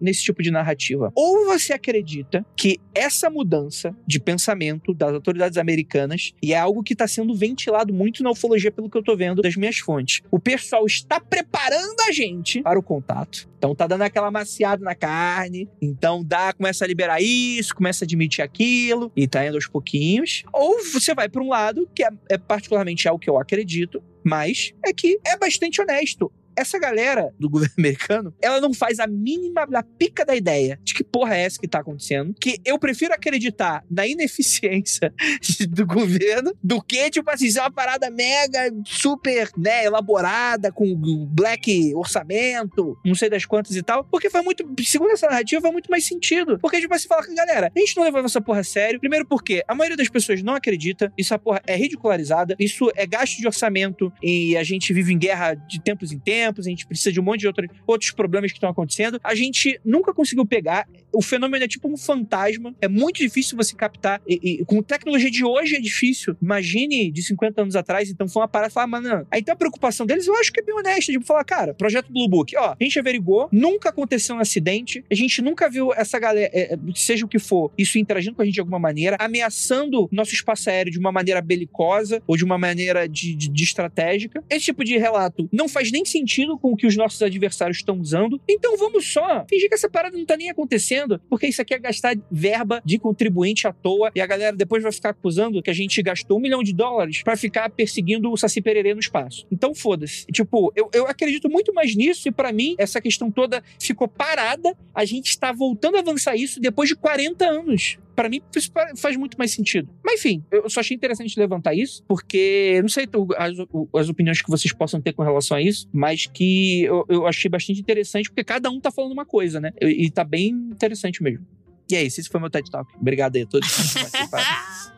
nesse tipo de narrativa. Ou você acredita que essa mudança de pensamento das autoridades americanas, e é algo que está sendo ventilado muito na ufologia, pelo que eu tô vendo das minhas fontes. O pessoal está preparando a gente para o contato. Então tá dando aquela maciada na carne. Então dá, começa a liberar isso, começa a admitir aquilo, e tá indo aos pouquinhos. Ou você vai para um lado, que é, é particularmente algo que eu acredito, mas é que é bastante honesto. Essa galera do governo americano, ela não faz a mínima da pica da ideia de que porra é essa que tá acontecendo. Que eu prefiro acreditar na ineficiência do governo do que, tipo assim, ser uma parada mega, super, né, elaborada, com black orçamento, não sei das quantas e tal. Porque faz muito, segundo essa narrativa, faz muito mais sentido. Porque, tipo assim, fala, galera, a gente não leva essa porra a sério. Primeiro porque a maioria das pessoas não acredita, isso a porra é ridicularizada, isso é gasto de orçamento e a gente vive em guerra de tempos em tempos, a gente precisa de um monte de outro, outros problemas que estão acontecendo. A gente nunca conseguiu pegar o fenômeno é tipo um fantasma. É muito difícil você captar. E, e com tecnologia de hoje é difícil. Imagine de 50 anos atrás, então foi uma parada falar, mas não. Aí então a preocupação deles, eu acho que é bem honesta, tipo, falar, cara, projeto Blue Book, ó, a gente averigou, nunca aconteceu um acidente, a gente nunca viu essa galera, é, é, seja o que for, isso interagindo com a gente de alguma maneira, ameaçando nosso espaço aéreo de uma maneira belicosa ou de uma maneira de, de, de estratégica. Esse tipo de relato não faz nem sentido com o que os nossos adversários estão usando. Então vamos só fingir que essa parada não tá nem acontecendo, porque isso aqui é gastar verba de contribuinte à toa e a galera depois vai ficar acusando que a gente gastou um milhão de dólares para ficar perseguindo o Saci Pererê no espaço. Então foda-se. Tipo, eu, eu acredito muito mais nisso e para mim essa questão toda ficou parada. A gente está voltando a avançar isso depois de 40 anos. Para mim, isso faz muito mais sentido. Mas enfim, eu só achei interessante levantar isso, porque não sei as, as opiniões que vocês possam ter com relação a isso, mas que eu, eu achei bastante interessante, porque cada um tá falando uma coisa, né? E, e tá bem interessante mesmo. E é isso, esse foi meu TED Talk. Obrigado aí a todos que participaram.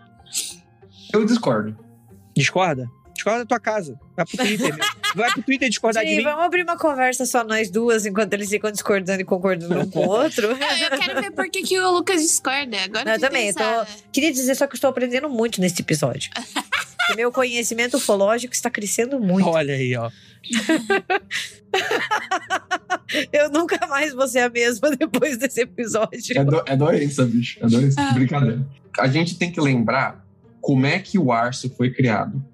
Eu discordo. Discorda? Discorda da tua casa. Vai pro Twitter, meu. Vai pro Twitter discordar Sim, de mim. vamos abrir uma conversa só nós duas, enquanto eles ficam discordando e concordando um com o outro. eu quero ver por que, que o Lucas discorda. Agora eu também. Tô... Queria dizer só que eu estou aprendendo muito nesse episódio. meu conhecimento ufológico está crescendo muito. Olha aí, ó. eu nunca mais vou ser a mesma depois desse episódio. É, do, é doença, bicho. É doença. Ah. Brincadeira. A gente tem que lembrar como é que o Arso foi criado.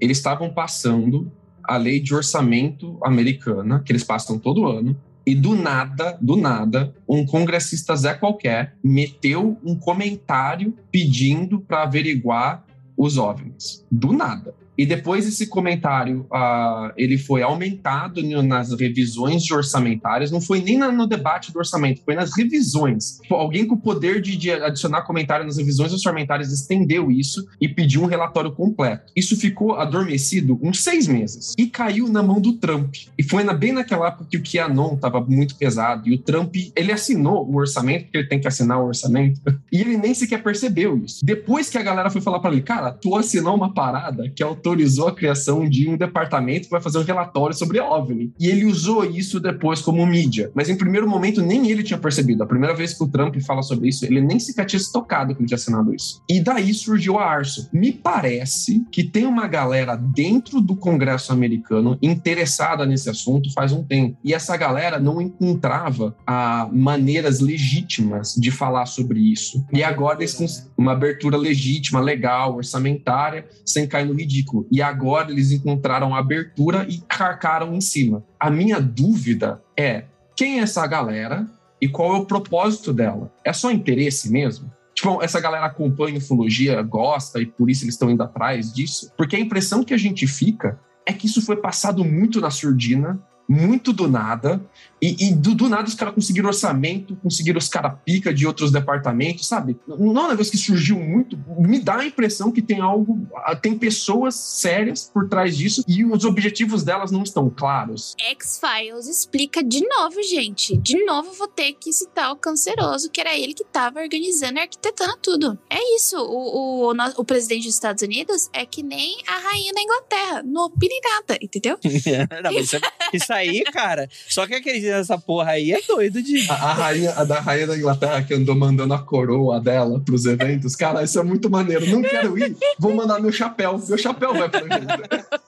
Eles estavam passando a lei de orçamento americana, que eles passam todo ano, e do nada, do nada, um congressista Zé qualquer meteu um comentário pedindo para averiguar os OVNIs. Do nada. E depois esse comentário, uh, ele foi aumentado nas revisões orçamentárias, não foi nem no debate do orçamento, foi nas revisões. Alguém com o poder de, de, adicionar comentário nas revisões orçamentárias estendeu isso e pediu um relatório completo. Isso ficou adormecido uns seis meses e caiu na mão do Trump. E foi na, bem naquela época que o QAnon estava muito pesado e o Trump, ele assinou o orçamento, porque ele tem que assinar o orçamento, e ele nem sequer percebeu isso. Depois que a galera foi falar para ele, cara, tu assinou uma parada que é o autorizou a criação de um departamento que vai fazer um relatório sobre OVNI. E ele usou isso depois como mídia. Mas em primeiro momento nem ele tinha percebido. A primeira vez que o Trump fala sobre isso, ele nem sequer tinha se tocado que ele tinha assinado isso. E daí surgiu a ARSO. Me parece que tem uma galera dentro do Congresso americano interessada nesse assunto faz um tempo. E essa galera não encontrava ah, maneiras legítimas de falar sobre isso. E agora eles com uma abertura legítima, legal, orçamentária, sem cair no ridículo e agora eles encontraram abertura e carcaram em cima. A minha dúvida é quem é essa galera e qual é o propósito dela? É só interesse mesmo? Tipo, essa galera acompanha ufologia, gosta e por isso eles estão indo atrás disso? Porque a impressão que a gente fica é que isso foi passado muito na surdina, muito do nada, e, e do, do, nada os caras conseguiram orçamento, conseguiram os caras pica de outros departamentos, sabe? Não é um negócio que surgiu muito. Me dá a impressão que tem algo, tem pessoas sérias por trás disso e os objetivos delas não estão claros. X-Files explica de novo, gente. De novo vou ter que citar o canceroso, que era ele que estava organizando e arquitetando tudo. É isso. O, o, o, presidente dos Estados Unidos é que nem a rainha da Inglaterra. Não opina em nada, entendeu? não, isso, isso, aí, cara, só que aquele essa porra aí é doido de. A, a, rainha, a da rainha da Inglaterra que andou mandando a coroa dela pros eventos. Cara, isso é muito maneiro. Não quero ir, vou mandar meu chapéu. Meu chapéu vai pro evento.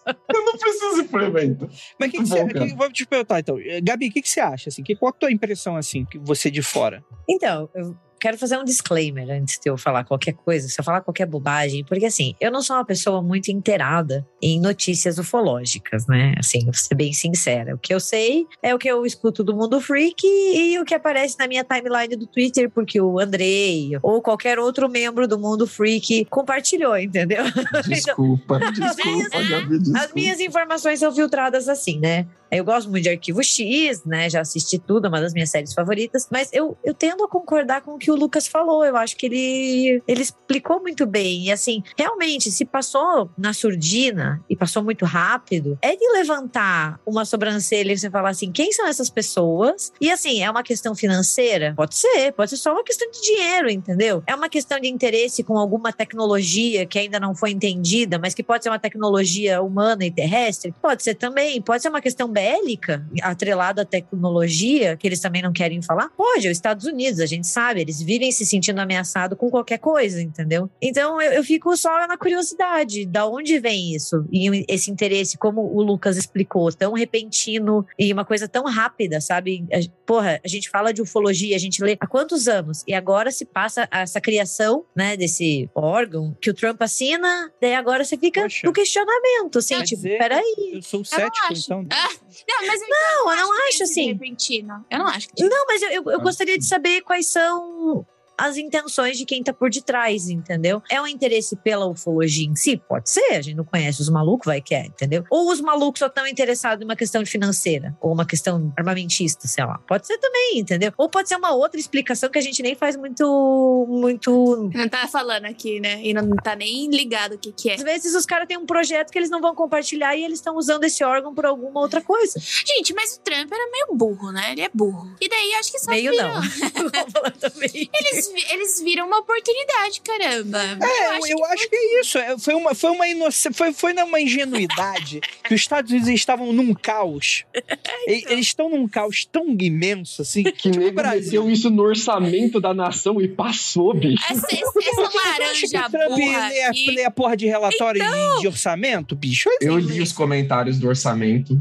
Eu não preciso ir pro evento. Mas que, que, bom, você, que vou te perguntar então. Gabi, o que, que você acha? Assim? Que, qual a tua impressão, assim, que você de fora? Então, eu quero fazer um disclaimer antes de eu falar qualquer coisa, se eu falar qualquer bobagem, porque assim, eu não sou uma pessoa muito inteirada em notícias ufológicas, né? Assim, vou ser bem sincera. O que eu sei é o que eu escuto do mundo freak e o que aparece na minha timeline do Twitter, porque o Andrei ou qualquer outro membro do mundo freak compartilhou, entendeu? Desculpa, desculpa, Gabi, desculpa. As minhas informações são filtradas assim, né? Eu gosto muito de Arquivo X, né? Já assisti tudo, é uma das minhas séries favoritas. Mas eu, eu tendo a concordar com o que o Lucas falou. Eu acho que ele, ele explicou muito bem. E assim, realmente, se passou na surdina e passou muito rápido, é de levantar uma sobrancelha e você falar assim: quem são essas pessoas? E assim, é uma questão financeira? Pode ser, pode ser só uma questão de dinheiro, entendeu? É uma questão de interesse com alguma tecnologia que ainda não foi entendida, mas que pode ser uma tecnologia humana e terrestre? Pode ser também. Pode ser uma questão bélica, atrelada à tecnologia, que eles também não querem falar, pode, é os Estados Unidos, a gente sabe, eles vivem se sentindo ameaçados com qualquer coisa, entendeu? Então eu, eu fico só na curiosidade, da onde vem isso? E esse interesse, como o Lucas explicou, tão repentino e uma coisa tão rápida, sabe? Porra, a gente fala de ufologia, a gente lê há quantos anos? E agora se passa essa criação, né, desse órgão que o Trump assina, daí agora você fica Poxa. no questionamento, assim, tipo, dizer, peraí. Eu sou cético, então. Ah, não, mas eu não, eu não acho assim. Repentino. Eu não acho que. Não, mas eu, eu, eu gostaria de saber quais são as intenções de quem tá por detrás, entendeu? É um interesse pela ufologia em si? Pode ser, a gente não conhece os malucos, vai que é, entendeu? Ou os malucos só estão interessados em uma questão financeira, ou uma questão armamentista, sei lá. Pode ser também, entendeu? Ou pode ser uma outra explicação que a gente nem faz muito. muito. Não tá falando aqui, né? E não tá nem ligado o que, que é. Às vezes os caras têm um projeto que eles não vão compartilhar e eles estão usando esse órgão por alguma outra coisa. Gente, mas o Trump era meio burro, né? Ele é burro. E daí acho que só Meio virou. não. eles, eles viram uma oportunidade, caramba. É, eu acho, eu que, acho que é isso. É, foi uma, foi uma inocência, foi, foi numa ingenuidade que os Estados Unidos estavam num caos. então. Eles estão num caos tão imenso, assim. Que tipo, meteu isso no orçamento da nação e passou, bicho. Essa, essa laranja que o Trump lê a, lê a porra de relatório então... de, de, orçamento, bicho? Eu li os comentários do orçamento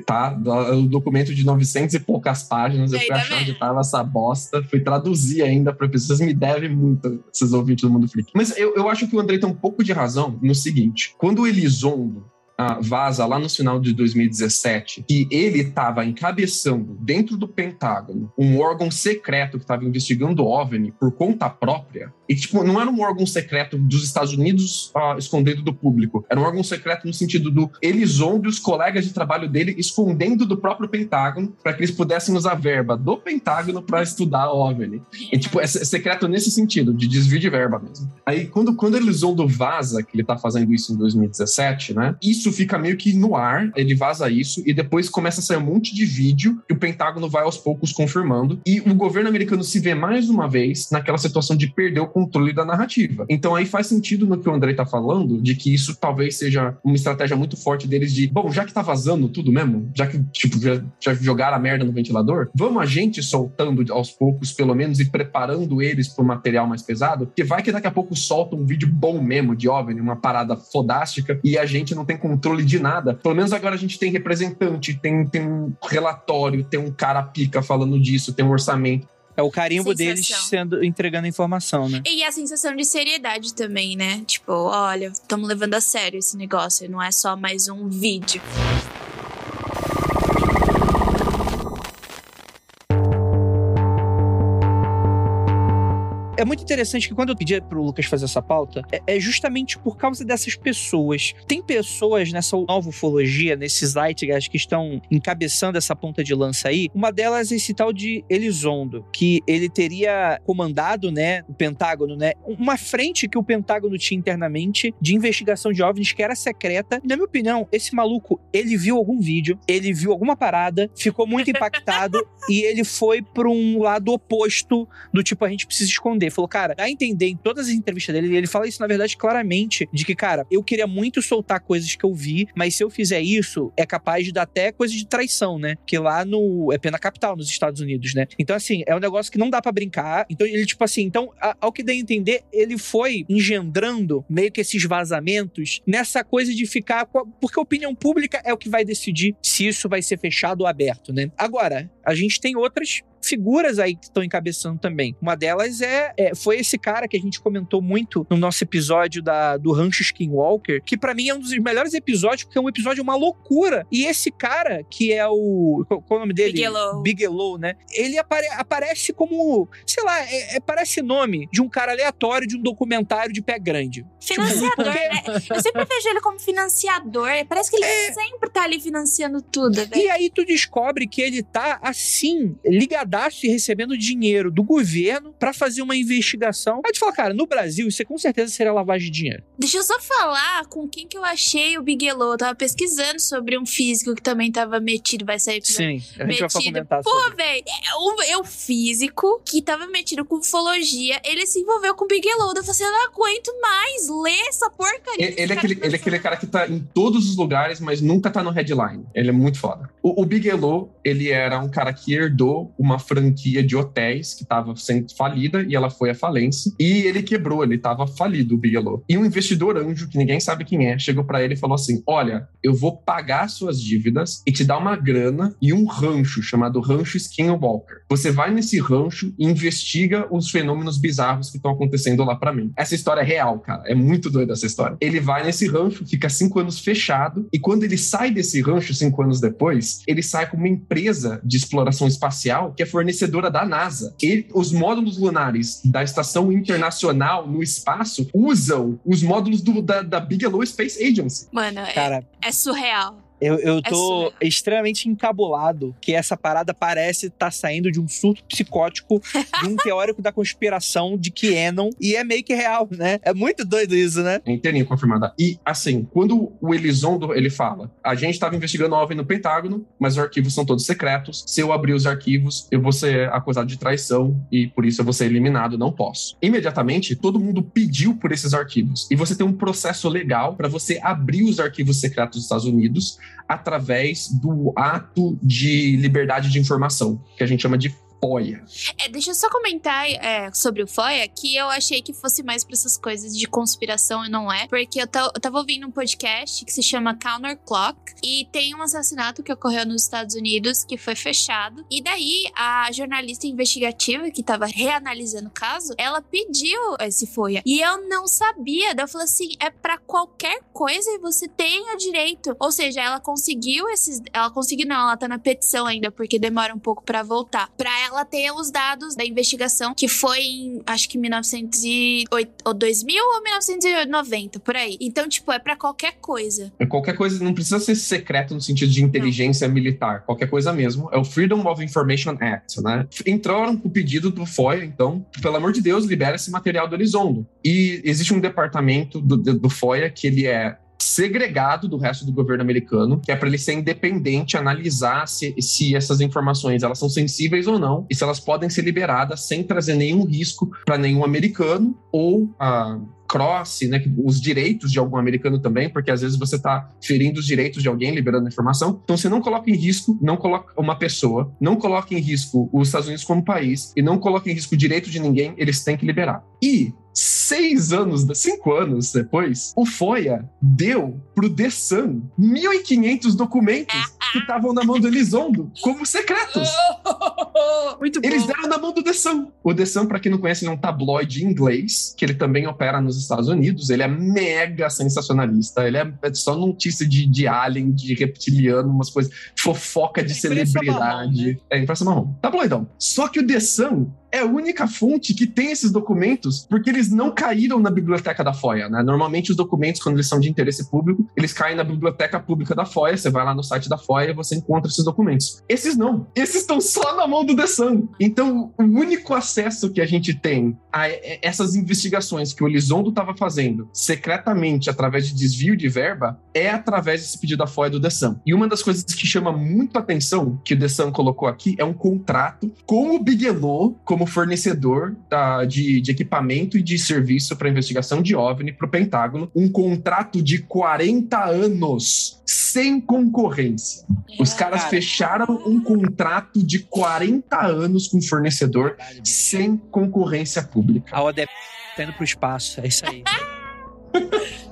tá? O documento de 900 e poucas páginas, eu fui achar onde tava essa bosta, fui traduzir ainda para pessoas, me devem muito, esses ouvintes do Mundo Freak. Mas eu, eu acho que o André tem um pouco de razão no seguinte, quando o Elizondo ah, vaza lá no final de 2017 que ele estava encabeçando dentro do Pentágono um órgão secreto que estava investigando o OVNI por conta própria, e, tipo, não era um órgão secreto dos Estados Unidos uh, escondendo do público. Era um órgão secreto no sentido do Elizondo e os colegas de trabalho dele escondendo do próprio Pentágono para que eles pudessem usar verba do Pentágono para estudar OVNI. E, tipo, é secreto nesse sentido, de desvio de verba mesmo. Aí, quando, quando Elizondo vaza que ele tá fazendo isso em 2017, né? Isso fica meio que no ar, ele vaza isso e depois começa a sair um monte de vídeo que o Pentágono vai aos poucos confirmando. E o governo americano se vê mais uma vez naquela situação de perder o controle da narrativa. Então aí faz sentido no que o André tá falando, de que isso talvez seja uma estratégia muito forte deles de, bom, já que tá vazando tudo mesmo, já que, tipo, já, já jogaram a merda no ventilador, vamos a gente soltando aos poucos, pelo menos, e preparando eles pro material mais pesado, porque vai que daqui a pouco solta um vídeo bom mesmo de OVNI, uma parada fodástica, e a gente não tem controle de nada. Pelo menos agora a gente tem representante, tem, tem um relatório, tem um cara pica falando disso, tem um orçamento. É o carimbo sensação. deles sendo entregando informação, né? E a sensação de seriedade também, né? Tipo, olha, estamos levando a sério esse negócio, não é só mais um vídeo. Muito interessante que quando eu pedi pro Lucas fazer essa pauta, é, é, justamente por causa dessas pessoas. Tem pessoas nessa nova ufologia, nesses Zeitgeist que estão encabeçando essa ponta de lança aí. Uma delas é esse tal de Elizondo, que ele teria comandado, né, o Pentágono, né, uma frente que o Pentágono tinha internamente de investigação de OVNIs que era secreta. Na minha opinião, esse maluco, ele viu algum vídeo, ele viu alguma parada, ficou muito impactado e ele foi para um lado oposto do tipo a gente precisa esconder. Falou, cara, dá a entender em todas as entrevistas dele, ele fala isso, na verdade, claramente, de que, cara, eu queria muito soltar coisas que eu vi, mas se eu fizer isso, é capaz de dar até coisa de traição, né? Que lá no. É pena capital nos Estados Unidos, né? Então, assim, é um negócio que não dá para brincar. Então, ele, tipo assim, então, a, ao que dá a entender, ele foi engendrando meio que esses vazamentos nessa coisa de ficar. Porque a opinião pública é o que vai decidir se isso vai ser fechado ou aberto, né? Agora, a gente tem outras figuras aí que estão encabeçando também. Uma delas é, é, foi esse cara que a gente comentou muito no nosso episódio da, do Rancho Skinwalker, que para mim é um dos melhores episódios, porque é um episódio uma loucura. E esse cara, que é o. Qual, qual é o nome dele? Bigelow. Bigelow, né? Ele apare, aparece como. Sei lá, é, é, parece nome de um cara aleatório de um documentário de pé grande. Financiador, tipo, né? Eu sempre vejo ele como financiador. Parece que ele é... sempre tá ali financiando tudo. E aí tu descobre que ele tá assim, ligado cadastro e recebendo dinheiro do governo pra fazer uma investigação. Aí tu fala, cara, no Brasil isso com certeza seria lavagem de dinheiro. Deixa eu só falar com quem que eu achei o Bigelow. Eu tava pesquisando sobre um físico que também tava metido, vai sair episódio. Sim, a gente vai Metido. comentar Pô, velho, é o, é físico que tava metido com ufologia. Ele se envolveu com o Bigelow. Eu falei assim: eu não aguento mais ler essa porcaria. Ele, ele é aquele, ele é aquele cara que tá em todos os lugares, mas nunca tá no headline. Ele é muito foda. O, o Bigelow, ele era um cara que herdou uma franquia de hotéis que tava sendo falida e ela foi à falência. E ele quebrou, ele tava falido, o Bigelow. E um investidor anjo, que ninguém sabe quem é, chegou pra ele e falou assim: Olha, eu vou pagar suas dívidas e te dar uma grana e um rancho chamado Rancho Skinwalker. Você vai nesse rancho e investiga os fenômenos bizarros que estão acontecendo lá pra mim. Essa história é real, cara. É muito doida essa história. Ele vai nesse rancho, fica cinco anos fechado, e quando ele sai desse rancho cinco anos depois, ele sai com uma empresa de exploração espacial que é fornecedora da NASA. Ele- os módulos lunares da Estação Internacional no espaço usam os módulos do- da, da Bigelow Space Agency. Mano, é, Cara, é surreal. Eu, eu É tô surreal. extremamente encabulado que essa parada parece estar saindo de um surto psicótico de um teórico da conspiração de Kenon e é meio que real, né? É muito doido isso, né? É inteirinho confirmada. E, assim, quando o Elizondo, ele fala, a gente estava investigando a OVNI no Pentágono, mas os arquivos são todos secretos. Se eu abrir os arquivos, eu vou ser acusado de traição e por isso eu vou ser eliminado, não posso. Imediatamente, todo mundo pediu por esses arquivos. E você tem um processo legal para você abrir os arquivos secretos dos Estados Unidos através do ato de liberdade de informação, que a gente chama de FOIA. É, deixa eu só comentar é, sobre o FOIA, que eu achei que fosse mais pra essas coisas de conspiração e não é. Porque eu, eu tava ouvindo um podcast que se chama Counter Clock e tem um assassinato que ocorreu nos Estados Unidos que foi fechado. E daí a jornalista investigativa que tava reanalisando o caso, ela pediu esse FOIA. E eu não sabia. Daí eu falei assim: é pra qualquer coisa e você tem o direito. Ou seja, ela conseguiu esses. Ela conseguiu, não, ela tá na petição ainda, porque demora um pouco pra voltar. Pra ela ter os dados da investigação, que foi em, acho que 1908, ou 2000 ou 1990, por aí. Então, tipo, é pra qualquer coisa. É Qualquer coisa não precisa ser secreto no sentido de inteligência militar, qualquer coisa mesmo. É o Freedom of Information Act, né? Entraram com o pedido do FOIA, então, pelo amor de Deus, libera esse material do Elizondo. E existe um departamento do, do do FOIA que ele é segregado do resto do governo americano, que é para ele ser independente, analisar se, se essas informações elas são sensíveis ou não e se elas podem ser liberadas sem trazer nenhum risco para nenhum americano ou a cross, né, os direitos de algum americano também, porque às vezes você está ferindo os direitos de alguém, liberando informação. Então você não coloca em risco, não coloca uma pessoa, não coloca em risco os Estados Unidos como país e não coloca em risco o direito de ninguém, eles têm que liberar. E seis anos, cinco anos depois, o FOIA deu pro The Sun 1.500 documentos que estavam na mão do Elizondo como secretos. Muito Eles bom. deram na mão do The Sun. O The Sun, pra quem não conhece, é um tabloide inglês, que ele também opera nos Estados Unidos. Ele é mega sensacionalista. Ele é só notícia de, de alien, de reptiliano, umas coisas, fofoca de É imprensa marrom, celebridade. né? É, imprensa marrom. Tabloidão. Só que o The Sun é a única fonte que tem esses documentos, porque eles não caíram na biblioteca da FOIA, né? Normalmente os documentos, quando eles são de interesse público, eles caem na biblioteca pública da FOIA. Você vai lá no site da FOIA e você encontra esses documentos. Esses não. Esses estão só na mão do The. Então, o único acesso que a gente tem a essas investigações que o Elizondo estava fazendo secretamente através de desvio de verba é através desse pedido da FOIA do The. E uma das coisas que chama muito atenção que o The colocou aqui é um contrato com o Bigelow como fornecedor da- de, de equipamento e de serviço para investigação de OVNI para o Pentágono. Um contrato de 40 anos sem concorrência. Os caras Cara. fecharam um contrato de 40 anos com o fornecedor sem concorrência pública. A ODP tá indo pro espaço, é isso aí.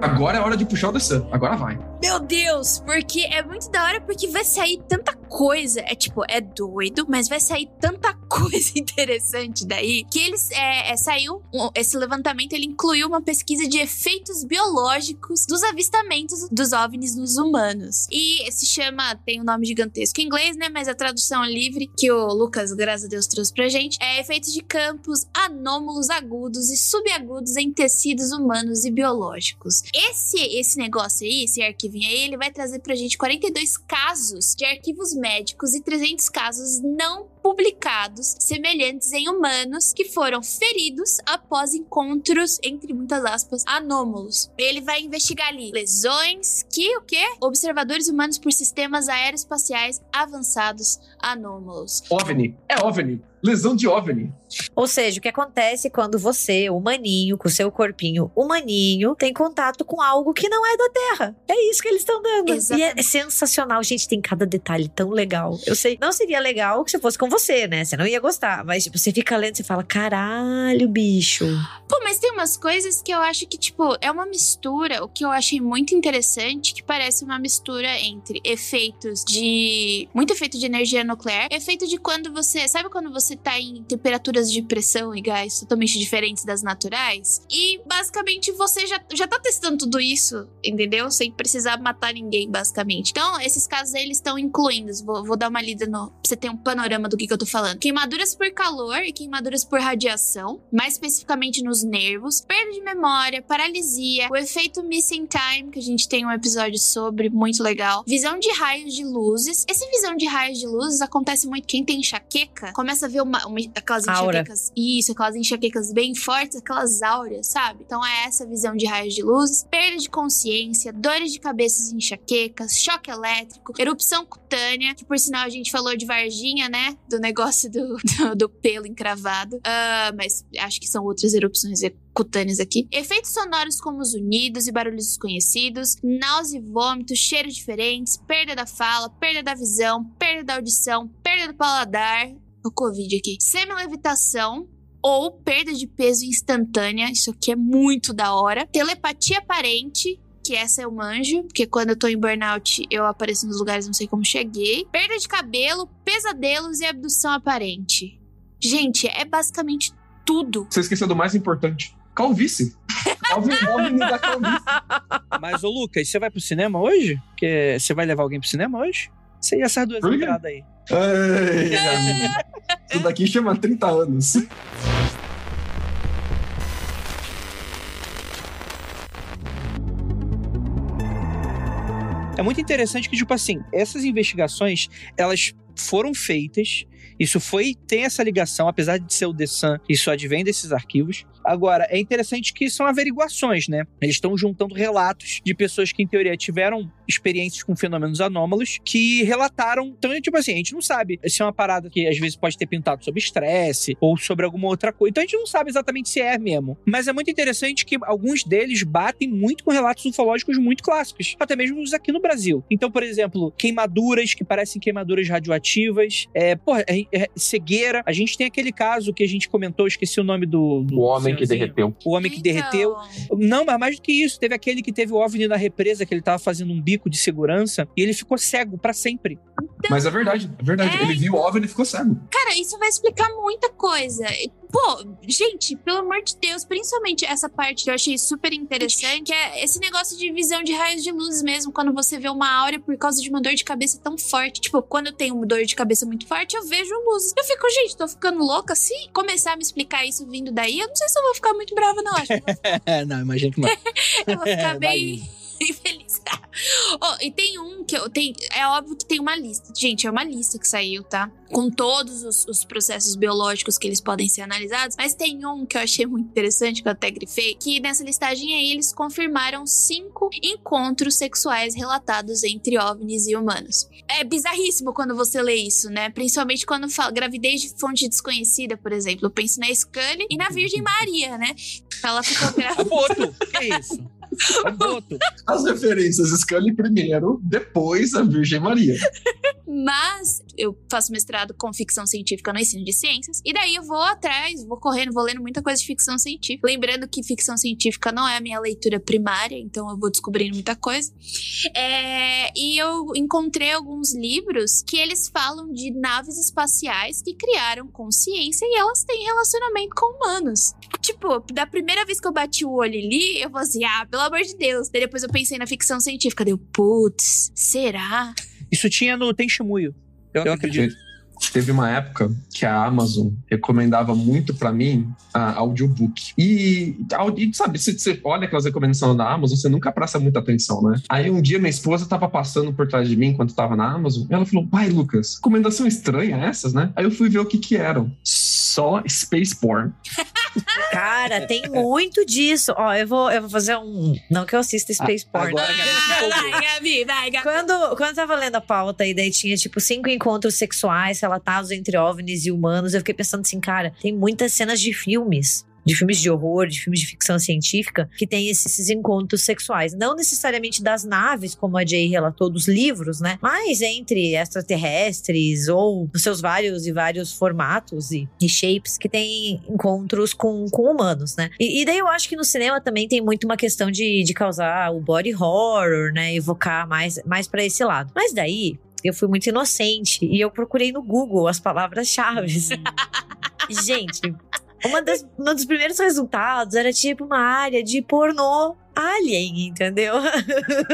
Agora é hora de puxar o The Sun. Agora vai. Meu Deus, porque é muito da hora, porque vai sair tanta coisa, é tipo, é doido, mas vai sair tanta coisa interessante daí que eles é, é, saiu um, esse levantamento ele incluiu uma pesquisa de efeitos biológicos dos avistamentos dos OVNIs nos humanos. E se chama, tem um nome gigantesco em inglês, né? Mas a tradução livre que o Lucas, graças a Deus, trouxe pra gente é efeitos de campos anômalos agudos e subagudos em tecidos humanos e biológicos. Esse esse negócio aí, esse aí, ele vai trazer pra gente 42 casos de arquivos médicos e 300 casos não publicados semelhantes em humanos que foram feridos após encontros, entre muitas aspas, anômalos. Ele vai investigar ali lesões que o quê? Observadores humanos por sistemas aeroespaciais avançados anômalos. OVNI. É OVNI. Lesão de OVNI. Ou seja, o que acontece quando você, humaninho, com seu corpinho humaninho, tem contato com algo que não é da Terra. É isso que eles estão dando. Exatamente. E é sensacional. Gente, tem cada detalhe tão legal. Eu sei, não seria legal se fosse com você, né? Você não ia gostar. Mas, tipo, você fica lendo e fala: caralho, bicho. Pô, mas tem umas coisas que eu acho que, tipo, é uma mistura. O que eu achei muito interessante, que parece uma mistura entre efeitos de. Muito efeito de energia nuclear, efeito de quando você. Sabe quando você tá em temperaturas de pressão e gás totalmente diferentes das naturais? E basicamente você já, já tá testando tudo isso, entendeu? Sem precisar matar ninguém, basicamente. Então, esses casos aí, eles estão incluindo. Vou, vou dar uma lida no. Pra você ter um panorama do que, que eu tô falando. Queimaduras por calor e queimaduras por radiação, mais especificamente nos nervos, perda de memória, paralisia, o efeito missing time, que a gente tem um episódio sobre, muito legal, visão de raios de luzes. Esse visão de raios de luzes acontece muito quem tem enxaqueca, começa a ver uma, uma- aquelas Aura. enxaquecas, isso, aquelas enxaquecas bem fortes, aquelas áureas, sabe? Então é essa visão de raios de luzes, perda de consciência, dores de cabeça e enxaquecas, choque elétrico, erupção cutânea, que por sinal a gente falou de Varginha, né? Do negócio do, do, do pelo encravado. Ah, mas acho que são outras erupções cutâneas aqui. Efeitos sonoros como zunidos e barulhos desconhecidos, náusea e vômito, cheiros diferentes, perda da fala, perda da visão, perda da audição, perda do paladar. O Covid aqui. Semi-levitação, ou perda de peso instantânea, isso aqui é muito da hora. Telepatia aparente, que essa eu manjo, porque quando eu tô em burnout eu apareço nos lugares não sei como cheguei. Perda de cabelo, pesadelos e abdução aparente. Gente, é basicamente tudo. Você esqueceu do mais importante. Calvície. Mas, ô Lucas, você vai pro cinema hoje? Porque você vai levar alguém pro cinema hoje? Você ia essas duas entradas aí. Ei, amigo. Isso daqui chama 30 anos. É muito interessante que, tipo assim, essas investigações, elas foram feitas. Isso foi, tem essa ligação, apesar de ser o The Sun, isso advém desses arquivos. Agora, é interessante que são averiguações, né? Eles estão juntando relatos de pessoas que, em teoria, tiveram experiências com fenômenos anômalos que relataram. Então, é tipo assim, a gente não sabe se é uma parada que às vezes pode ter pintado sobre estresse ou sobre alguma outra coisa. Então, a gente não sabe exatamente se é mesmo. Mas é muito interessante que alguns deles batem muito com relatos ufológicos muito clássicos, até mesmo os aqui no Brasil. Então, por exemplo, queimaduras que parecem queimaduras radioativas, é, porra, é- é cegueira. A gente tem aquele caso que a gente comentou, esqueci o nome do. do O homem que derreteu. O homem que Então, derreteu. Não, mas mais do que isso. Teve aquele que teve o OVNI na represa, que ele tava fazendo um bico de segurança, e ele ficou cego pra sempre. Mas é verdade, é verdade. É. Ele viu o OVNI e ficou cego. Cara, isso vai explicar muita coisa. Pô, gente, pelo amor de Deus, principalmente essa parte que eu achei super interessante, que é esse negócio de visão de raios de luzes mesmo, quando você vê uma áurea por causa de uma dor de cabeça tão forte. Tipo, quando eu tenho uma dor de cabeça muito forte, eu vejo luzes. Eu fico, gente, tô ficando louca. Se começar a me explicar isso vindo daí, eu não sei se eu vou ficar muito brava, não. Acho que eu vou É, não, imagina que não. eu vou ficar bem, bem feliz. Oh, e tem um que eu tenho. É óbvio que tem uma lista. Gente, é uma lista que saiu, tá? Com todos os, os processos biológicos que eles podem ser analisados. Mas tem um que eu achei muito interessante, que eu até grifei, que nessa listagem aí eles confirmaram cinco encontros sexuais relatados entre OVNIs e humanos. É bizarríssimo quando você lê isso, né? Principalmente quando fala gravidez de fonte desconhecida, por exemplo. Eu penso na Scully e na Virgem Maria, né? Ela ficou grávida. É Boto, que isso? Boto. As referências Scully primeiro, depois a Virgem Maria. Mas eu faço mestrado com ficção científica no ensino de ciências. E daí eu vou atrás, vou correndo, vou lendo muita coisa de ficção científica. Lembrando que ficção científica não é a minha leitura primária, então eu vou descobrindo muita coisa. É, e eu encontrei alguns livros que eles falam de naves espaciais que criaram consciência e elas têm relacionamento com humanos. Tipo, da primeira vez que eu bati o olho ali, eu falei assim, ah, pelo amor de Deus. Daí depois eu pensei na ficção científica. Deu, putz, será? Isso tinha no Tenshimuyo. Eu, eu acredito. Teve uma época que a Amazon recomendava muito para mim a audiobook. E, e sabe, se você olha aquelas recomendações da Amazon, você nunca presta muita atenção, né? Aí um dia minha esposa tava passando por trás de mim enquanto tava na Amazon. E ela falou: Pai, Lucas, recomendação estranha essas, né? Aí eu fui ver o que que eram. Só Space Porn. Cara, tem muito disso. Ó, eu vou, eu vou fazer um. Não que eu assista Space Porn. Agora, Vai, Gabi, vai, Gabi. Quando, quando eu tava lendo a pauta e daí tinha, tipo, cinco encontros sexuais relatados entre OVNIs e humanos, eu fiquei pensando assim, cara, tem muitas cenas de filmes de filmes de horror, de filmes de ficção científica, que tem esses, encontros sexuais. Não necessariamente das naves, como a Jay relatou, dos livros, né? Mas entre extraterrestres ou nos seus vários e vários formatos e, e shapes que tem encontros com, com humanos, né? E, e, daí eu acho que no cinema também tem muito uma questão de, de causar o body horror, né? Evocar mais, mais para esse lado. Mas daí, eu fui muito inocente e eu procurei no Google as palavras-chave. Gente, uma das, um dos primeiros resultados era tipo uma área de pornô alien, entendeu?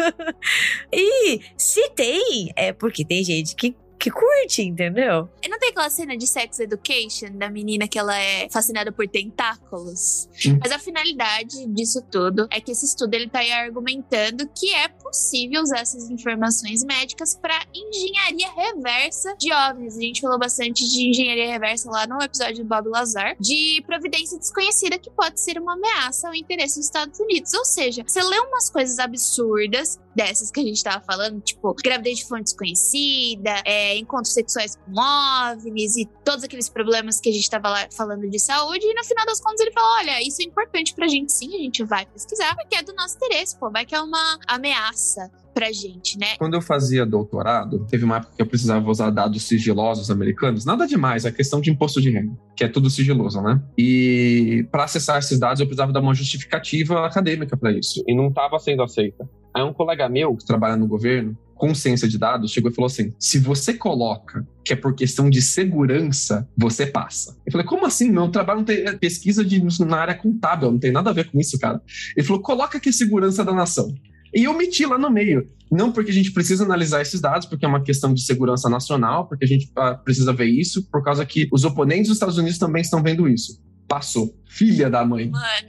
e se tem, é porque tem gente que que curte, entendeu? Não tem aquela cena de Sex Education da menina que ela é fascinada por tentáculos? Sim. Mas a finalidade disso tudo é que esse estudo ele tá aí argumentando que é possível usar essas informações médicas para engenharia reversa de OVNIs. A gente falou bastante de engenharia reversa lá no episódio do Bob Lazar, de providência desconhecida que pode ser uma ameaça ao interesse dos Estados Unidos. Ou seja, você lê umas coisas absurdas dessas que a gente tava falando, tipo, gravidez de fonte desconhecida, é, encontros sexuais com OVNIs e todos aqueles problemas que a gente tava lá falando de saúde, e no final das contas ele falou: olha, isso é importante pra gente sim, a gente vai pesquisar, porque é do nosso interesse, pô, vai que é uma ameaça pra gente, né? Quando eu fazia doutorado, teve uma época que eu precisava usar dados sigilosos americanos. Nada demais, é questão de imposto de renda, que é tudo sigiloso, né? E para acessar esses dados eu precisava dar uma justificativa acadêmica para isso, e não estava sendo aceita. Aí um colega meu que trabalha no governo, com ciência de dados, chegou e falou assim: se você coloca que é por questão de segurança, você passa. Eu falei, como assim? Meu trabalho não tem é pesquisa de, na área contábil, não tem nada a ver com isso, cara. Ele falou: coloca que é segurança da nação. E eu meti lá no meio. Não porque a gente precisa analisar esses dados, porque é uma questão de segurança nacional, porque a gente ah, precisa ver isso, por causa que os oponentes dos Estados Unidos também estão vendo isso. Passou. Filha da mãe. Mano.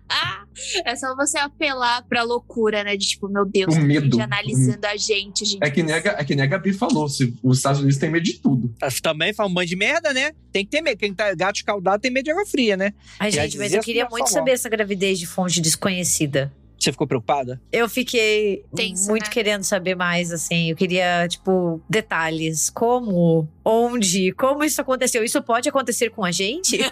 é só você apelar pra loucura, né? De tipo, meu Deus, O tem medo. gente analisando a gente, gente. É que, nem a, é que nem a Gabi falou, se, os Estados Unidos têm medo de tudo. Também fala um bando de merda, né? Tem que ter medo. Quem tá gato escaldado tem medo de água fria, né? Ai, gente, mas dizia eu queria a muito sua avó. saber essa gravidez de fonte desconhecida. Você ficou preocupada? Eu fiquei Tensa, muito né? querendo saber mais, assim. Eu queria, tipo, detalhes. Como, onde, como isso aconteceu. Isso pode acontecer com a gente?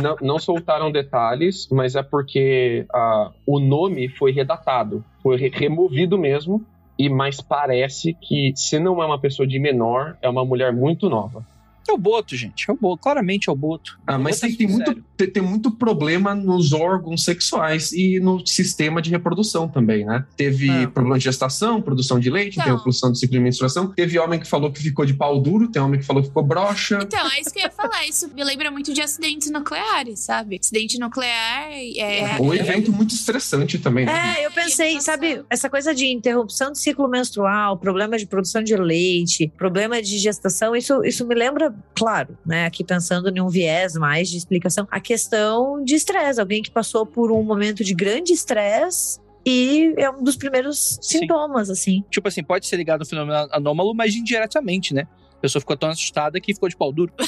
Não, não soltaram detalhes, mas é porque ah, o nome foi redatado, foi re- removido mesmo. E mas parece que se não é uma pessoa de menor, é uma mulher muito nova. É o Boto, gente. É o Boto. Claramente é o Boto. Ah, mas Boto é tem, tem muito, tem, tem muito problema nos órgãos sexuais e no sistema de reprodução também, né? Teve Ah. problema de gestação, produção de leite, Então. teve produção de ciclo de menstruação. Teve homem que falou que ficou de pau duro, tem homem que falou que ficou broxa. Então, é isso que eu ia falar. Isso me lembra muito de acidentes nucleares, sabe? Acidente nuclear é. Ou evento muito estressante também, né? É, eu pensei, sabe, essa coisa de interrupção do ciclo menstrual, problema de produção de leite, problema de gestação, isso, isso me lembra, claro, né, aqui pensando em um viés mais de explicação, a questão de estresse, alguém que passou por um momento de grande estresse e é um dos primeiros Sim. sintomas, assim. Tipo assim, pode ser ligado ao fenômeno anômalo, mas indiretamente, né? A pessoa ficou tão assustada que ficou de pau duro.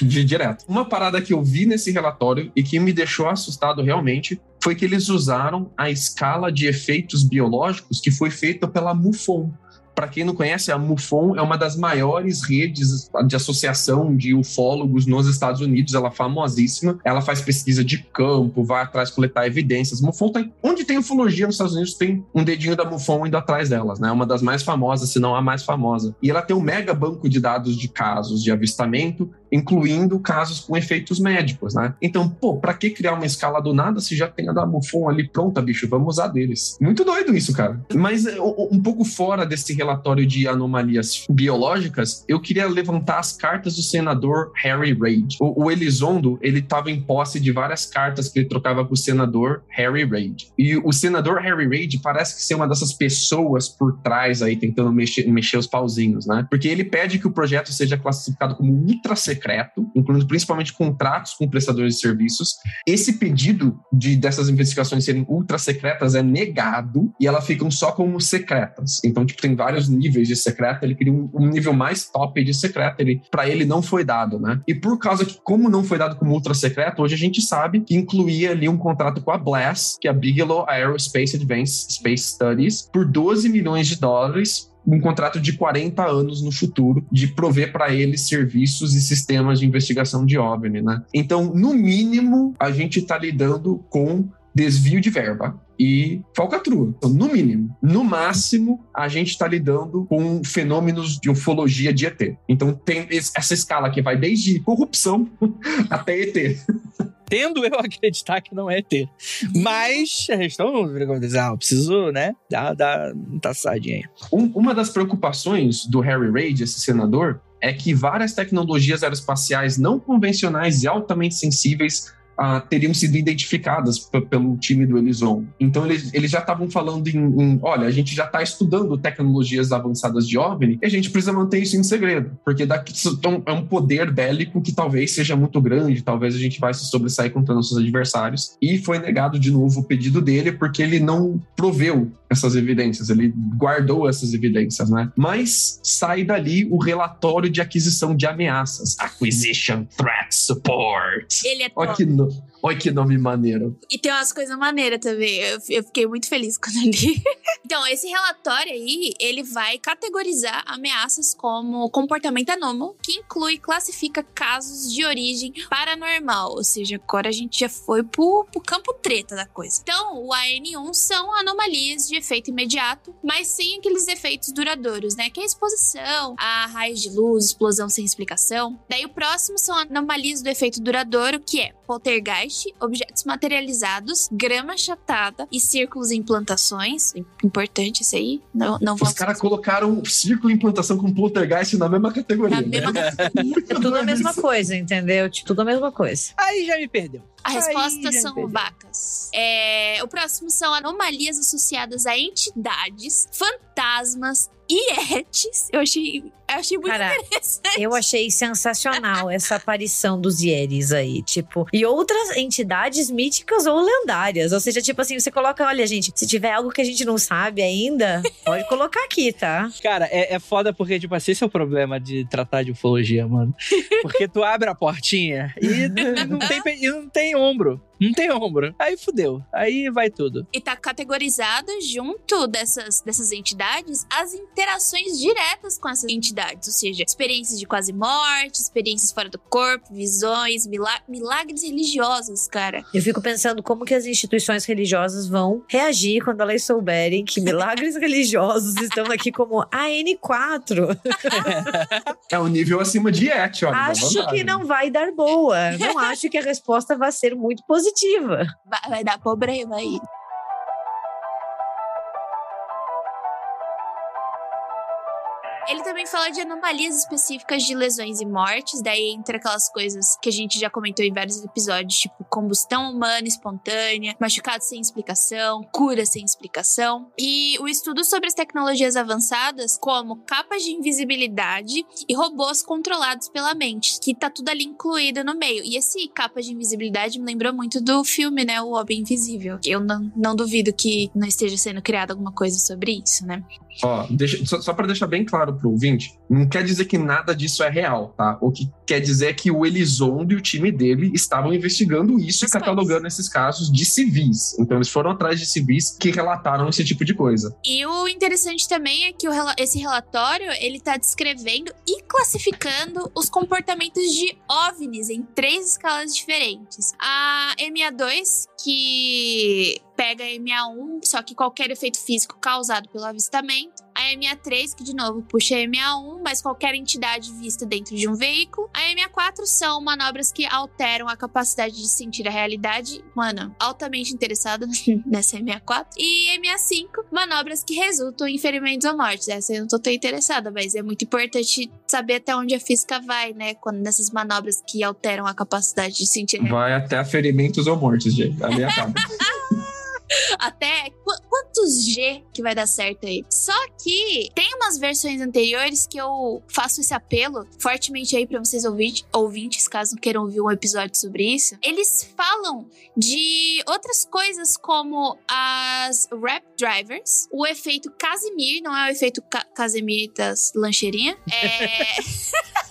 De direto. Uma parada que eu vi nesse relatório e que me deixou assustado realmente foi que eles usaram a escala de efeitos biológicos que foi feita pela MUFON. Para quem não conhece, a MUFON é uma das maiores redes de associação de ufólogos nos Estados Unidos. Ela é famosíssima. Ela faz pesquisa de campo, vai atrás coletar evidências. MUFON tem, onde tem ufologia nos Estados Unidos, tem um dedinho da MUFON indo atrás delas, né? É uma das mais famosas, se não a mais famosa. E ela tem um mega banco de dados de casos de avistamento incluindo casos com efeitos médicos, né? Então, pô, para que criar uma escala do nada se já tem a da Buffon ali pronta, bicho? Vamos usar deles. Muito doido isso, cara. Mas é, um pouco fora desse relatório de anomalias biológicas, eu queria levantar as cartas do senador Harry Reid. O, o Elizondo, ele estava em posse de várias cartas que ele trocava com o senador Harry Reid. E o senador Harry Reid parece que ser uma dessas pessoas por trás aí tentando mexer, mexer os pauzinhos, né? Porque ele pede que o projeto seja classificado como ultra secreto incluindo principalmente contratos com prestadores de serviços. Esse pedido de dessas investigações serem ultra secretas é negado e elas ficam só como secretas. Então, tipo, tem vários níveis de secreto. Ele queria um, um nível mais top de secreto. Ele, para ele não foi dado, né? E por causa que, como não foi dado como ultra secreto, hoje a gente sabe que incluía ali um contrato com a Blast, que é a Bigelow Aerospace Advanced Space Studies, por 12 milhões de dólares um contrato de 40 anos no futuro de prover para eles serviços e sistemas de investigação de OVNI, né? Então, no mínimo, a gente está lidando com desvio de verba e falcatrua. Então, no mínimo. No máximo, a gente está lidando com fenômenos de ufologia de ET. Então, tem essa escala que vai desde corrupção até ET tendo eu acreditar que não é ET. Mas a questão, ah, preciso, né, dar, dar um taçadinha aí. Um, uma das preocupações do Harry Reid, esse senador, é que várias tecnologias aeroespaciais não convencionais e altamente sensíveis ah, teriam sido identificadas pelo time do Elison. Então eles, eles já estavam falando em, em, olha, a gente já está estudando tecnologias avançadas de OVNI e a gente precisa manter isso em segredo, porque daqui então, é um poder bélico que talvez seja muito grande, talvez a gente vai se sobressair contra nossos adversários. E foi negado de novo o pedido dele porque ele não proveu essas evidências, ele guardou essas evidências, né? Mas sai dali o relatório de aquisição de ameaças, Acquisition Threat Support. Ele é que, no... Olha que nome maneiro. E tem umas coisas maneiras também. Eu, eu fiquei muito feliz quando li. então, esse relatório aí, ele vai categorizar ameaças como comportamento anômalo, que inclui e classifica casos de origem paranormal. Ou seja, agora a gente já foi pro, pro campo treta da coisa. Então, o AN1 são anomalias de efeito imediato, mas sem aqueles efeitos duradouros, né? Que é a exposição, a raios de luz, explosão sem explicação. Daí o próximo são anomalias do efeito duradouro, que é poltergeist, objetos materializados, grama achatada e círculos em plantações. Importante isso aí. Não, não Os caras colocaram círculo em plantação com poltergeist na mesma categoria. Na né? mesma categoria. é tudo a mesma coisa, entendeu? Tipo, tudo a mesma coisa. Aí já me perdeu. A resposta Aí, são vacas. É, o próximo são anomalias associadas a entidades, fantasmas, Ietes, eu achei, eu achei muito Cara, interessante. Eu achei sensacional essa aparição dos Ieres aí, tipo, e outras entidades míticas ou lendárias. Ou seja, tipo assim, você coloca, olha, gente, se tiver algo que a gente não sabe ainda, pode colocar aqui, tá? Cara, é, é foda porque, tipo assim, esse é o problema de tratar de ufologia, mano. Porque tu abre a portinha e não tem, e não tem ombro. Não tem ombro. Aí fudeu. Aí vai tudo. E tá categorizado junto dessas, dessas entidades as interações diretas com essas entidades. Ou seja, experiências de quase morte, experiências fora do corpo, visões, milagres religiosos, cara. Eu fico pensando como que as instituições religiosas vão reagir quando elas souberem que milagres religiosos estão aqui como AN4. é um nível acima de et, olha. Acho que não vai dar boa. Não acho que a resposta vai ser muito positiva positiva. Vai, vai dar problema aí. Também fala de anomalias específicas de lesões e mortes, daí entre aquelas coisas que a gente já comentou em vários episódios, tipo combustão humana espontânea, machucado sem explicação, cura sem explicação. E o estudo sobre as tecnologias avançadas, como capas de invisibilidade e robôs controlados pela mente, que tá tudo ali incluído no meio. E esse capa de invisibilidade me lembrou muito do filme, né? O Homem Invisível. Eu não, não duvido que não esteja sendo criada alguma coisa sobre isso, né? Ó, deixa, só, só para deixar bem claro pro ouvinte, não quer dizer que nada disso é real, tá? O que quer dizer é que o Elizondo e o time dele estavam investigando isso e catalogando esses casos de civis. Então eles foram atrás de civis que relataram esse tipo de coisa. E o interessante também é que o esse relatório, ele tá descrevendo e classificando os comportamentos de OVNIs em três escalas diferentes. A MA2, que pega a MA1, só que qualquer efeito físico causado pelo avistamento. A MA3, que de novo puxa a MA1, mas qualquer entidade vista dentro de um veículo. A MA4 são manobras que alteram a capacidade de sentir a realidade. Mano, altamente interessado nessa MA4. E MA5, manobras que resultam em ferimentos ou mortes. Essa eu não tô tão interessada, mas é muito importante saber até onde a física vai, né? Quando nessas manobras que alteram a capacidade de sentir a realidade. Vai até ferimentos ou mortes, gente. Acaba. Até qu- quantos G que vai dar certo aí? Só que tem umas versões anteriores que eu faço esse apelo fortemente aí pra vocês ouvinte- ouvintes, caso queiram ouvir um episódio sobre isso. Eles falam de outras coisas como as rap drivers, o efeito Casimir, não é o efeito Ca Casimir das lancheirinhas, é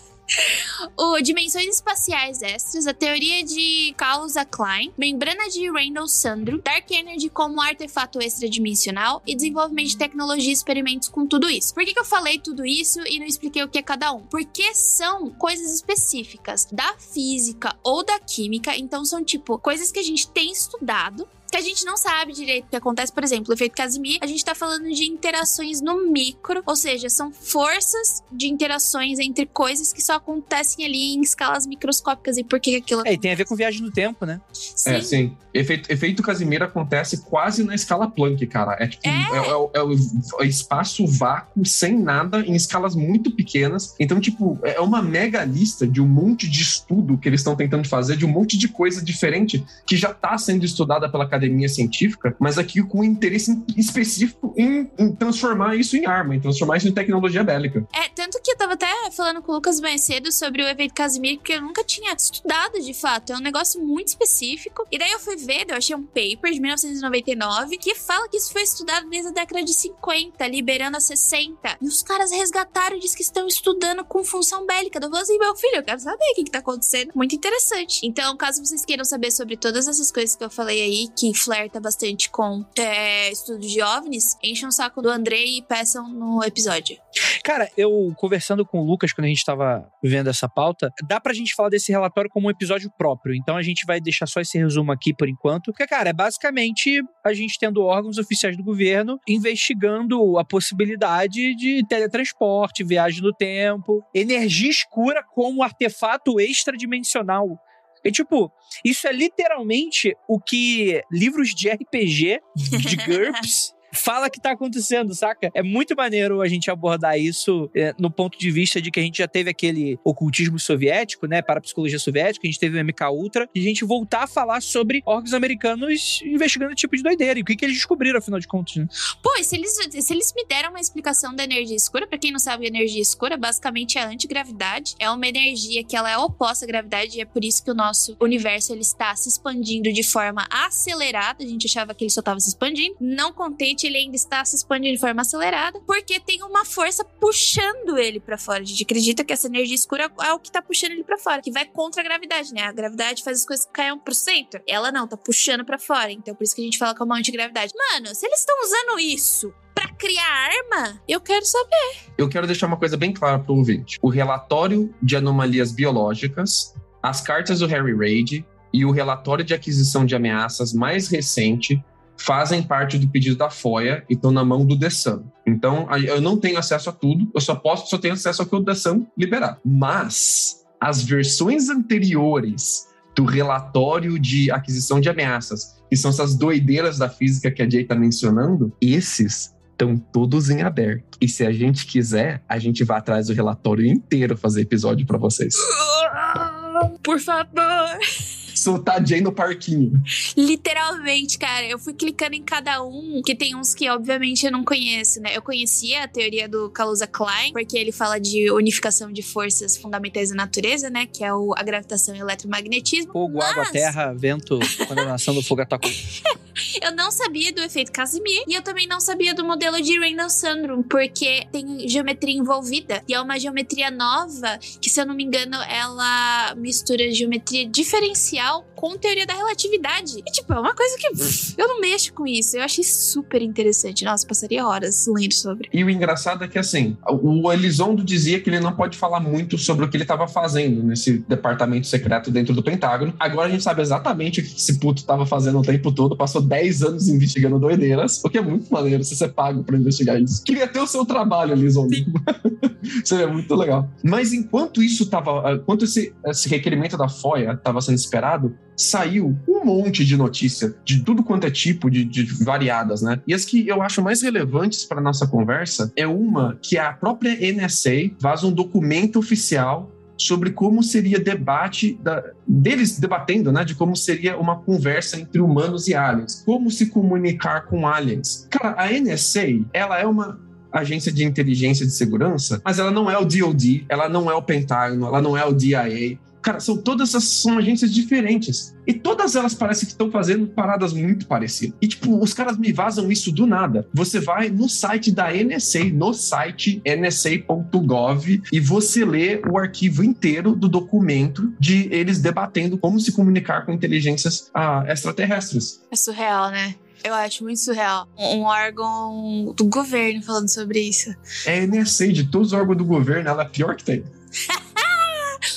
O Dimensões Espaciais Extras, a teoria de causa Klein, membrana de Reynolds-Sandro, Dark Energy como artefato extradimensional e desenvolvimento de tecnologia e experimentos com tudo isso. Por que, que eu falei tudo isso e não expliquei o que é cada um? Porque são coisas específicas da física ou da química, então são tipo coisas que a gente tem estudado que a gente não sabe direito o que acontece. Por exemplo, o efeito Casimir, a gente tá falando de interações no micro, ou seja, são forças de interações entre coisas que só acontecem ali em escalas microscópicas. E por que aquilo É, e tem a ver com viagem no tempo, né? Sim. É, sim. Efeito, efeito Casimiro acontece quase na escala Planck, cara. É tipo, É. é, é o- é o espaço vácuo, sem nada, em escalas muito pequenas. Então, tipo, é uma mega lista de um monte de estudo que eles estão tentando fazer, de um monte de coisa diferente que já está sendo estudada pela academia científica, mas aqui com interesse específico em, em transformar isso em arma, em transformar isso em tecnologia bélica. É, tanto que eu tava até falando com o Lucas mais cedo sobre o efeito Casimir, porque eu nunca tinha estudado de fato. É um negócio muito específico. E daí eu fui ver, eu achei um paper de 1999 que fala que isso foi estudado desde a década de 50, liberando a 60. E os caras resgataram e diz que estão estudando com função bélica. Eu falei assim, meu filho, eu quero saber o que, que tá acontecendo. Muito interessante. Então, caso vocês queiram saber sobre todas essas coisas que eu falei aí, que flerta bastante com é, estudos de OVNIs, enchem o saco do Andrei e peçam no episódio. Cara, eu conversando com o Lucas quando a gente tava vendo essa pauta, dá pra gente falar desse relatório como um episódio próprio. Então a gente vai deixar só esse resumo aqui por enquanto. Porque, cara, é basicamente a gente tendo órgãos oficiais do governo investigando a possibilidade de teletransporte, viagem no tempo, energia escura como artefato extradimensional. E, tipo, isso é literalmente o que livros de RPG, de GURPS, fala que tá acontecendo, saca? É muito maneiro a gente abordar isso é, no ponto de vista de que a gente já teve aquele ocultismo soviético, né? Parapsicologia soviética, a gente teve o MK Ultra, e a gente voltar a falar sobre órgãos americanos investigando tipo de doideira. E o que, que eles descobriram, afinal de contas, né? Pô, e se eles, se eles me deram uma explicação da energia escura, pra quem não sabe, a energia escura basicamente é a antigravidade. É uma energia que ela é oposta à gravidade e é por isso que o nosso universo ele está se expandindo de forma acelerada. A gente achava que ele só estava se expandindo. Não contente, ele ainda está se expandindo de forma acelerada, porque tem uma força puxando ele pra fora. A gente acredita que essa energia escura é o que tá puxando ele pra fora, que vai contra a gravidade, né? A gravidade faz as coisas caiam pro centro. Ela não, tá puxando pra fora. Então por isso que a gente fala que é uma antigravidade. Mano, se eles estão usando isso pra criar arma, eu quero saber. Eu quero deixar uma coisa bem clara para o ouvinte. O relatório de anomalias biológicas, as cartas do Harry Reid e o relatório de aquisição de ameaças mais recente fazem parte do pedido da FOIA e estão na mão do DESAM. Então, eu não tenho acesso a tudo, eu só posso, só tenho acesso ao que o DESAM liberar. Mas as versões anteriores do relatório de aquisição de ameaças, que são essas doideiras da física que a Jay está mencionando, esses estão todos em aberto. E se a gente quiser, a gente vai atrás do relatório inteiro fazer episódio para vocês. Por favor. Soltar Jay no parquinho. Literalmente, cara, eu fui clicando em cada um, que tem uns que obviamente eu não conheço, né? Eu conhecia a teoria do Kaluza-Klein, porque ele fala de unificação de forças fundamentais da natureza, né? Que é o, a gravitação e o eletromagnetismo. Fogo, água, Mas- terra, vento, condenação do fogo atacou. Eu não sabia do efeito Casimir e eu também não sabia do modelo de Reynolds-Sandrum, porque tem geometria envolvida e é uma geometria nova que, se eu não me engano, ela mistura geometria diferencial com teoria da relatividade. E, tipo, é uma coisa que pff, eu não mexo com isso. Eu achei super interessante. Nossa, passaria horas lendo sobre. E o engraçado é que, assim, o Elizondo dizia que ele não pode falar muito sobre o que ele estava fazendo nesse departamento secreto dentro do Pentágono. Agora a gente sabe exatamente o que esse puto estava fazendo o tempo todo. Passou 10 anos investigando doideiras, o que é muito maneiro se você é pago para investigar isso. Queria ter o seu trabalho, Elizondo. Seria muito legal. Mas enquanto isso estava, enquanto esse, esse requerimento da FOIA estava sendo esperado, saiu um monte de notícia de tudo quanto é tipo, de, de variadas, né? E as que eu acho mais relevantes para nossa conversa é uma que a própria NSA vaza um documento oficial sobre como seria debate da, deles debatendo, né, de como seria uma conversa entre humanos e aliens, como se comunicar com aliens. Cara, a NSA, ela é uma agência de inteligência de segurança, mas ela não é o DoD, ela não é o Pentágono, ela não é o DIA, Cara, são todas são agências diferentes. E todas elas parecem que estão fazendo paradas muito parecidas. E, tipo, os caras me vazam isso do nada. Você vai no site da NSA, no site nsa.gov, e você lê o arquivo inteiro do documento de eles debatendo como se comunicar com inteligências ah, extraterrestres. É surreal, né? Eu acho muito surreal. Um órgão do governo falando sobre isso. É a NSA, de todos os órgãos do governo, ela é a pior que tem.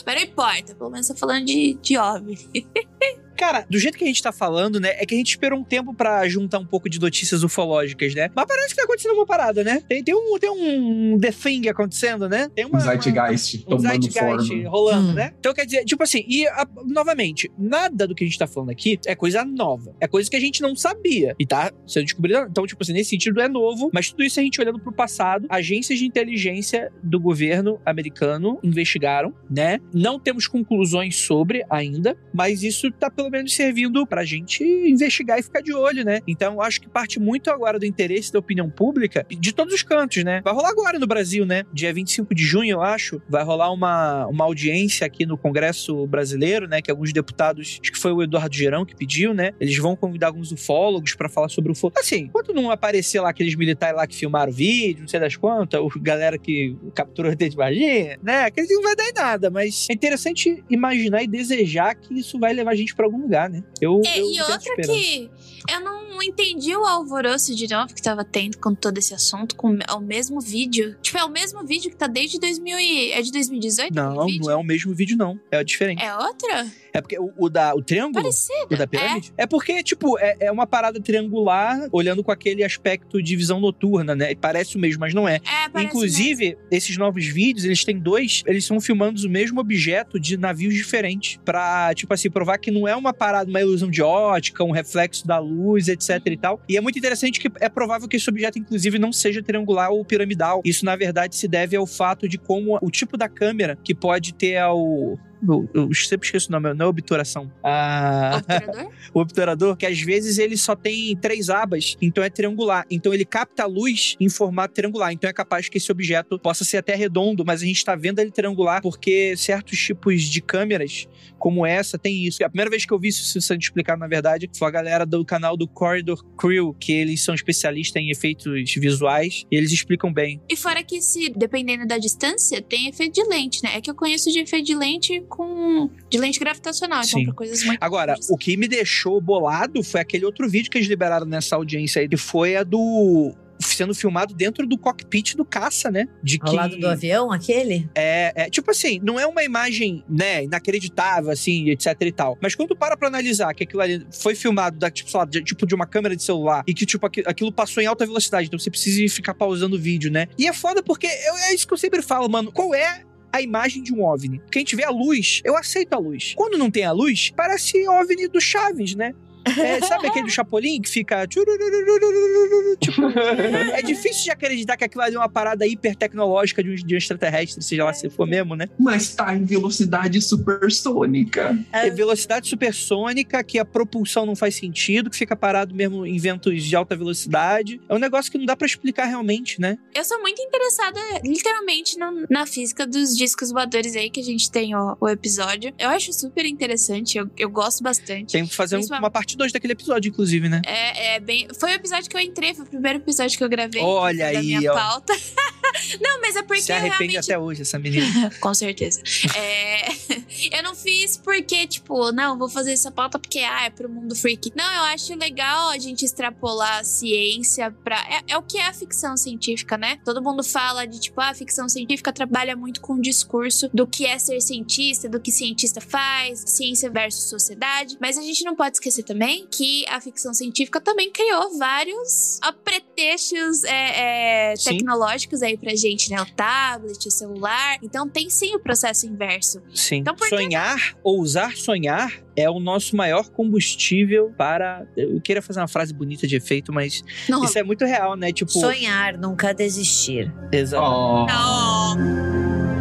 Mas não importa, pelo menos tô falando de, de OVNI. Cara, do jeito que a gente tá falando, né? É que a gente esperou um tempo para juntar um pouco de notícias ufológicas, né? Mas parece que tá acontecendo uma parada, né? Tem, tem, um, tem um The Thing acontecendo, né? Tem uma, um Zeitgeist uma, um tomando Zeitgeist forma. rolando, Hum. né? Então quer dizer, tipo assim, e a- novamente, nada do que a gente tá falando aqui é coisa nova. É coisa que a gente não sabia. E tá sendo descobrido. Então, tipo assim, nesse sentido é novo, mas tudo isso a gente olhando pro passado, agências de inteligência do governo americano investigaram, né? Não temos conclusões sobre ainda, mas isso tá pelo menos servindo pra gente investigar e ficar de olho, né? Então, acho que parte muito agora do interesse da opinião pública de todos os cantos, né? Vai rolar agora no Brasil, né? Dia 25 de junho, eu acho, vai rolar uma, uma audiência aqui no Congresso Brasileiro, né? Que alguns deputados, acho que foi o Eduardo Gerão que pediu, né? Eles vão convidar alguns ufólogos pra falar sobre ufo. Assim, enquanto não aparecer lá aqueles militares lá que filmaram o vídeo, não sei das quantas, o galera que capturou o de Varginha, né? Aqueles não vai dar em nada, mas é interessante imaginar e desejar que isso vai levar a gente pra algum lugar, né? Eu, É, eu e outra que eu não entendi o alvoroço de novo que tava tendo com todo esse assunto, com o mesmo vídeo. Tipo, é o mesmo vídeo que tá desde 2000 e... É de 2018? Não, não é o mesmo vídeo, não. É diferente. É outra? É porque o, o da, o triângulo, Parecido. o da pirâmide, é, porque, tipo, é, é uma parada triangular, olhando com aquele aspecto de visão noturna, né? Parece o mesmo, mas não é. É, parece mesmo. Inclusive, esses novos vídeos, eles têm dois, eles estão filmando o mesmo objeto de navios diferentes, pra, tipo assim, provar que não é uma parada, uma ilusão de ótica, um reflexo da luz, etc e tal. E é muito interessante que é provável que esse objeto, inclusive, não seja triangular ou piramidal. Isso, na verdade, se deve ao fato de como o tipo da câmera que pode ter ao... Eu, eu sempre esqueço o nome, não é obturação. Ah, Obturador? o obturador, que às vezes ele só tem três abas, então é triangular. Então ele capta a luz em formato triangular. Então é capaz que esse objeto possa ser até redondo, mas a gente tá vendo ele triangular porque certos tipos de câmeras, como essa, tem isso. A primeira vez que eu vi isso sendo explicado, na verdade, foi a galera do canal do Corridor Crew, que eles são especialistas em efeitos visuais, e eles explicam bem. E fora que se, dependendo da distância, tem efeito de lente, né? É que eu conheço de efeito de lente com... De lente gravitacional, então Sim. pra coisas muito... Agora, o que me deixou bolado foi aquele outro vídeo que eles liberaram nessa audiência aí, que foi a do sendo filmado dentro do cockpit do caça, né? De Ao lado do avião, aquele? É, é, tipo assim, não é uma imagem, né, inacreditável, assim, etc e tal. Mas quando tu para pra analisar que aquilo ali foi filmado da, tipo, sei lá, de, tipo de uma câmera de celular e que, tipo, aqui- aquilo passou em alta velocidade, então você precisa ficar pausando o vídeo, né? E é foda porque eu- é isso que eu sempre falo, mano. Qual é a imagem de um OVNI? Gente vê a luz, eu aceito a luz. Quando não tem a luz, parece OVNI do Chaves, né? É, sabe aquele do Chapolin que fica. Tipo, é difícil de acreditar que aquilo ali é uma parada hiper tecnológica de um, de um extraterrestre, seja lá se for mesmo, né? Mas tá em velocidade supersônica. É velocidade supersônica, que a propulsão não faz sentido, que fica parado mesmo em ventos de alta velocidade. É um negócio que não dá pra explicar realmente, né? Eu sou muito interessada, literalmente, no- na física dos discos voadores aí, que a gente tem o, o episódio. Eu acho super interessante, eu, eu gosto bastante. Tem que fazer um- uma parte bastidores daquele episódio, inclusive, né? É, é bem. Foi o episódio que eu entrei, foi o primeiro episódio que eu gravei. Olha da aí, minha ó. pauta. não, mas é porque Se arrepende realmente até hoje, essa menina. Com certeza. É, eu não fiz porque, tipo, não, vou fazer essa pauta porque, ah, é pro mundo freak. Não, eu acho legal a gente extrapolar a ciência pra. É, é o que é a ficção científica, né? Todo mundo fala de, tipo, ah, a ficção científica trabalha muito com o discurso do que é ser cientista, do que cientista faz, ciência versus sociedade. Mas a gente não pode esquecer também que a ficção científica também criou vários apretextos é, é, tecnológicos aí pra gente, né? O tablet, o celular. Então tem sim o processo inverso. Sim. Então, por que sonhar, ousar sonhar, é o nosso maior combustível para. Eu queria fazer uma frase bonita de efeito, mas Não, isso é muito real, né? Tipo, Sonhar, nunca desistir. exato. Oh. não.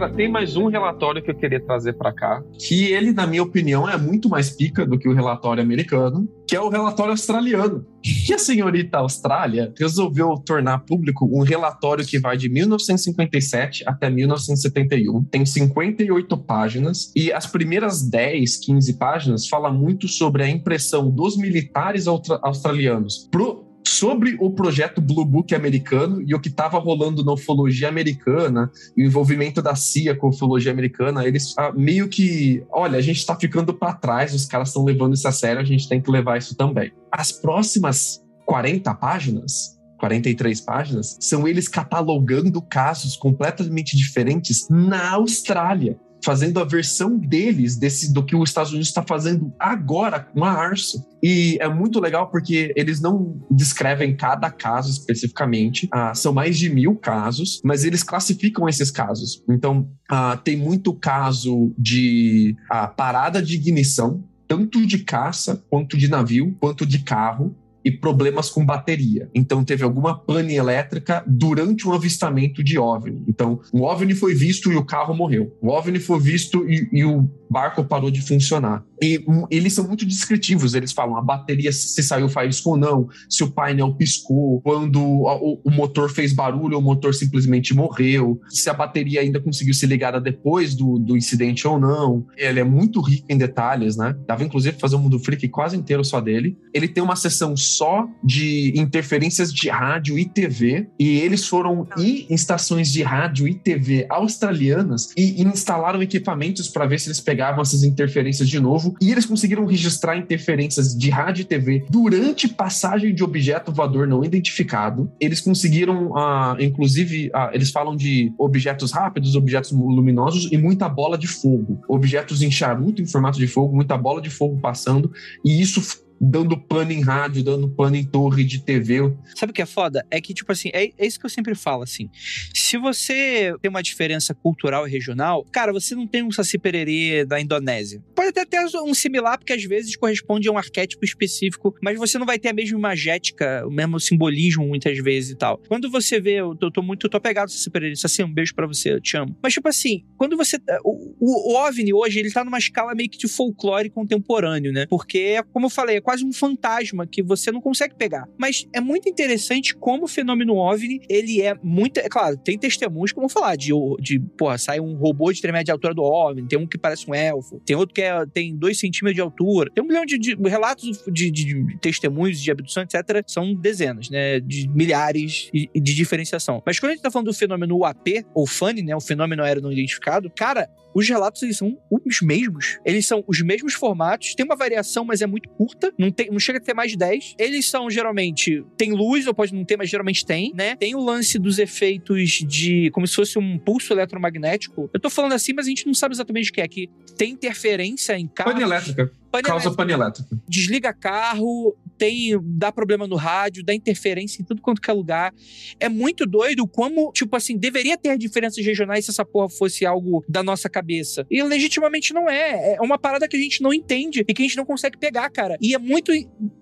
Cara, tem mais um relatório que eu queria trazer pra cá. que ele, na minha opinião, é muito mais pica do que o relatório americano, que é o relatório australiano. Que a senhorita Austrália resolveu tornar público um relatório que vai de 1957 até 1971. Tem 58 páginas e as primeiras 10, 15 páginas fala muito sobre a impressão dos militares austra- australianos pro sobre o projeto Blue Book americano e o que estava rolando na ufologia americana o envolvimento da CIA com a ufologia americana, eles ah, meio que, olha, a gente está ficando para trás, os caras estão levando isso a sério, a gente tem que levar isso também. As próximas 40 páginas 43 páginas, são eles catalogando casos completamente diferentes na Austrália, fazendo a versão deles desse do que os Estados Unidos está fazendo agora com a Arso. E é muito legal porque eles não descrevem cada caso especificamente. Ah, são mais de mil casos, mas eles classificam esses casos. Então, ah, tem muito caso de ah, parada de ignição, tanto de caça, quanto de navio, quanto de carro e problemas com bateria. Então teve alguma pane elétrica durante um avistamento de OVNI. Então o OVNI foi visto e o carro morreu. O OVNI foi visto e, e o barco parou de funcionar. E hum, eles são muito descritivos. Eles falam a bateria se saiu faísca ou não, se o painel piscou, quando a- o, o motor fez barulho ou o motor simplesmente morreu, se a bateria ainda conseguiu ser ligada depois do, do incidente ou não. Ele é muito rico em detalhes, né? Dava inclusive fazer um mundo freak quase inteiro só dele. Ele tem uma seção só de interferências de rádio e TV, e eles foram ir em estações de rádio e TV australianas e instalaram equipamentos para ver se eles pegavam essas interferências de novo, e eles conseguiram registrar interferências de rádio e TV durante passagem de objeto voador não identificado. Eles conseguiram, ah, inclusive, ah, eles falam de objetos rápidos, objetos luminosos e muita bola de fogo, objetos em charuto em formato de fogo, muita bola de fogo passando, e isso dando pano em rádio, dando pano em torre de TV. Sabe o que é foda? É que, tipo assim, é, é isso que eu sempre falo, assim. Se você tem uma diferença cultural e regional, cara, você não tem um Saci Pererê da Indonésia. Pode até ter um similar, porque às vezes corresponde a um arquétipo específico, mas você não vai ter a mesma imagética, o mesmo simbolismo muitas vezes e tal. Quando você vê, eu tô, eu tô muito, eu tô apegado Saci Pererê, Saci, um beijo pra você, eu te amo. Mas, tipo assim, quando você. O, o, o OVNI hoje, ele tá numa escala meio que de folclore contemporâneo, né? Porque, como eu falei, é quase um fantasma que você não consegue pegar. Mas é muito interessante como o fenômeno OVNI, ele é muito. É claro, tem testemunhos, como falar, de, de porra, sai um robô de 3 metros de altura do OVNI, tem um que parece um elfo, tem outro que é, tem 2 centímetros de altura, tem um milhão de, de relatos de, de- de testemunhos de abdução, etc. São dezenas, né? De milhares de, de diferenciação. Mas quando a gente tá falando do fenômeno UAP, ou FANI, né? O fenômeno aéreo não identificado, cara, os relatos eles são os mesmos. Eles são os mesmos formatos, tem uma variação, mas é muito curta, não, tem, não chega a ter mais de 10. Eles são geralmente tem luz, ou pode não ter, mas geralmente tem, né? Tem o lance dos efeitos de como se fosse um pulso eletromagnético. Eu tô falando assim, mas a gente não sabe exatamente o que é, que tem interferência em carro. Pane elétrica. Pane Causa pane elétrica. desliga carro, tem dá problema no rádio, dá interferência em tudo quanto que é lugar. É muito doido como, tipo assim, deveria ter diferenças regionais se essa porra fosse algo da nossa cabeça. E legitimamente não é. É uma parada que a gente não entende e que a gente não consegue pegar, cara. E é muito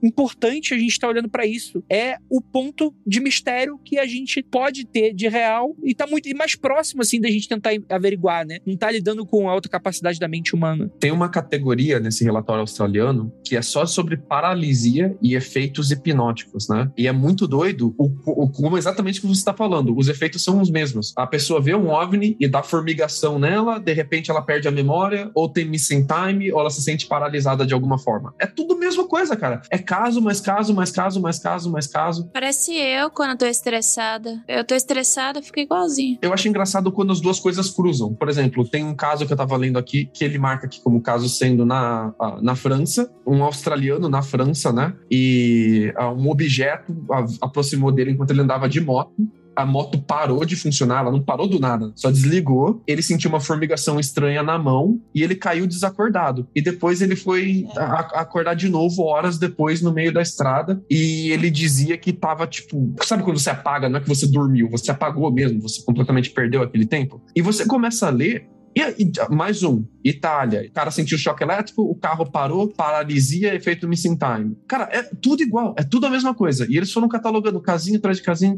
importante a gente estar olhando pra isso. É o ponto de mistério que a gente pode ter de real e tá muito e mais próximo assim da gente tentar averiguar, né? Não tá lidando com a alta capacidade da mente humana. Tem uma categoria nesse relatório australiano que é só sobre paralisia e efeitos hipnóticos, né? E é muito doido o, o como exatamente o que você está falando. Os efeitos são os mesmos. A pessoa vê um OVNI e dá formigação nela, de repente ela perde a memória, ou tem missing time, ou ela se sente paralisada de alguma forma. É tudo a mesma coisa, cara. É caso, mais caso, mais caso, mais caso, mais caso. Parece eu quando eu tô estressada. Eu tô estressada, fico igualzinho. Eu acho engraçado quando as duas coisas cruzam. Por exemplo, tem um caso que eu tava lendo aqui, que ele marca aqui como caso sendo na, na França, um australiano na França, né? E um objeto aproximou dele enquanto ele andava de moto a moto parou de funcionar, ela não parou do nada, só desligou. Ele sentiu uma formigação estranha na mão e ele caiu desacordado. E depois ele foi é. acordar de novo horas depois no meio da estrada e ele dizia que tava tipo, sabe quando você apaga, não é que você dormiu, você apagou mesmo, você completamente perdeu aquele tempo. E você começa a ler e, e, mais um, Itália. O cara sentiu choque elétrico, o carro parou, paralisia, efeito missing time. Cara, é tudo igual, é tudo a mesma coisa. E eles foram catalogando casinho atrás de casinho,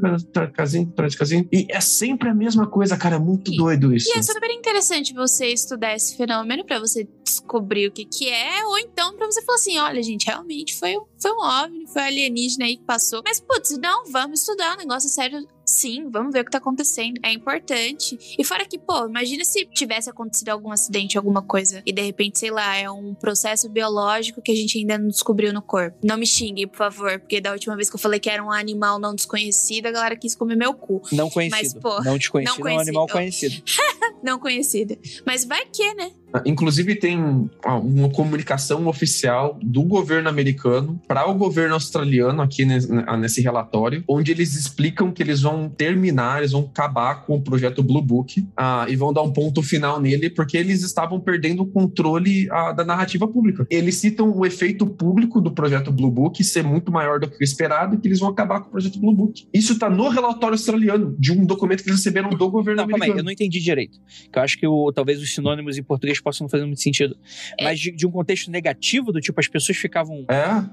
casinho atrás de casinho. E é sempre a mesma coisa, cara. É muito e, doido isso. E é super interessante você estudar esse fenômeno para você descobrir o que que é, ou então para você falar assim, olha, gente, realmente foi, foi um OVNI, foi um alienígena aí que passou. Mas, putz, não, vamos estudar, o negócio é sério Sim, vamos ver o que tá acontecendo. É importante. E fora que, pô, imagina se tivesse acontecido algum acidente, alguma coisa, e de repente, sei lá, é um processo biológico que a gente ainda não descobriu no corpo. Não me xingue, por favor, porque da última vez que eu falei que era um animal não desconhecido, a galera quis comer meu cu. Não conhecido. Mas, pô, não desconhecido, não conhecido. é um animal conhecido. não conhecido. Mas vai que, né? Inclusive, tem uma comunicação oficial do governo americano para o governo australiano aqui nesse relatório, onde eles explicam que eles vão terminar, eles vão acabar com o projeto Blue Book uh, e vão dar um ponto final nele, porque eles estavam perdendo o controle uh, da narrativa pública. Eles citam o efeito público do projeto Blue Book ser muito maior do que o esperado e que eles vão acabar com o projeto Blue Book. Isso está no relatório australiano, de um documento que eles receberam do governo não, americano. Calma aí, eu não entendi direito. Eu acho que o, talvez os sinônimos em português possam não fazer muito sentido. É. Mas de, de, um contexto negativo, do tipo, as pessoas ficavam. É.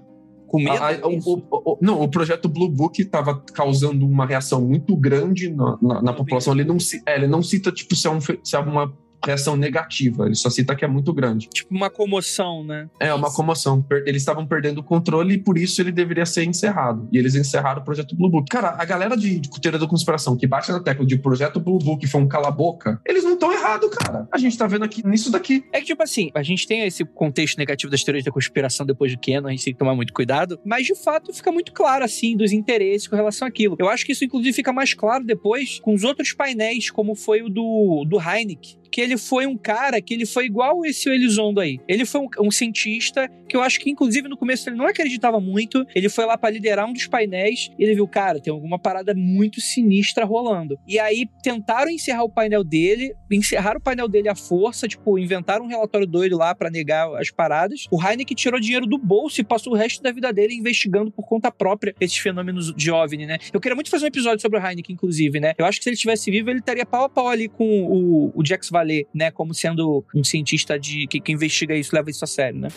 Com medo? A, a, o, o, não, o projeto Blue Book estava causando uma reação muito grande na, na, na população. Ele não, é, ele não cita, tipo, se é, um, se é uma reação negativa. Ele só cita que é muito grande. Tipo uma comoção, né? É, uma comoção. Eles estavam perdendo o controle e por isso ele deveria ser encerrado. E eles encerraram o projeto Blue Book. Cara, a galera de, de da conspiração que bate na tecla de projeto Blue Book foi um cala-boca, eles não estão errados, cara. A gente tá vendo aqui nisso daqui. É que, tipo assim, a gente tem esse contexto negativo das teorias da conspiração depois do Kenan, a gente tem que tomar muito cuidado, mas de fato fica muito claro, assim, dos interesses com relação àquilo. Eu acho que isso, inclusive, fica mais claro depois com os outros painéis, como foi o do, do Heineken, que ele foi um cara que ele foi igual esse Elizondo aí. Ele foi um, um, cientista que eu acho que, inclusive, no começo ele não acreditava muito. Ele foi lá para liderar um dos painéis e ele viu, cara, tem alguma parada muito sinistra rolando. E aí tentaram encerrar o painel dele, encerraram o painel dele à força, tipo, inventaram um relatório doido lá para negar as paradas. O Heineken tirou dinheiro do bolso e passou o resto da vida dele investigando por conta própria esses fenômenos de OVNI, né? Eu queria muito fazer um episódio sobre o Heineken, inclusive, né? Eu acho que se ele tivesse vivo, ele estaria pau a pau ali com o, o Jax valer, né? Como sendo um cientista de que, que investiga isso, leva isso a sério, né?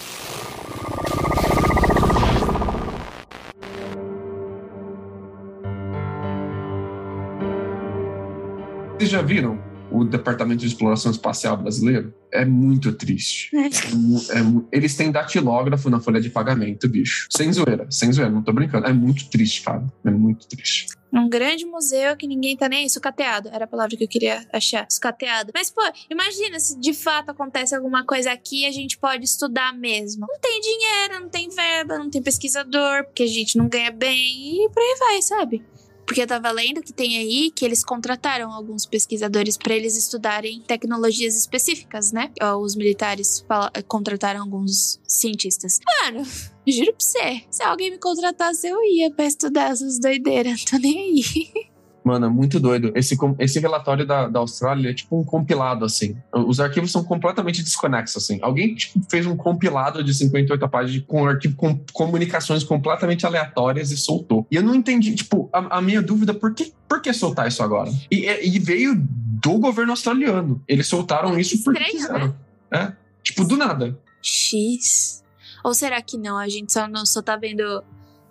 Vocês já viram o Departamento de Exploração Espacial Brasileiro? É muito triste. É. É, eles têm datilógrafo na folha de pagamento, bicho. Sem zoeira, sem zoeira, não tô brincando. É muito triste, cara. É muito triste. Um grande museu que ninguém tá nem aí, sucateado. Era a palavra que eu queria achar. Sucateado. Mas, pô, imagina se de fato acontece alguma coisa aqui a gente pode estudar mesmo. Não tem dinheiro, não tem verba, não tem pesquisador, porque a gente não ganha bem e por aí vai, sabe? Porque eu tava lendo que tem aí que eles contrataram alguns pesquisadores para eles estudarem tecnologias específicas, né? Os militares contrataram alguns cientistas. Mano, juro pra você, se alguém me contratasse, eu ia pra estudar essas doideiras, tô nem aí. Mano, é muito doido. Esse, esse relatório da, da Austrália é tipo um compilado, assim. Os arquivos são completamente desconexos, assim. Alguém tipo, fez um compilado de 58 páginas com arquivo com comunicações completamente aleatórias e soltou. E eu não entendi, tipo, a, a minha dúvida, por que, por que soltar isso agora? E, e veio do governo australiano. Eles soltaram isso porque Estranho, quiseram. Né? É, tipo, do nada. X. Ou será que não? A gente só, não, só tá vendo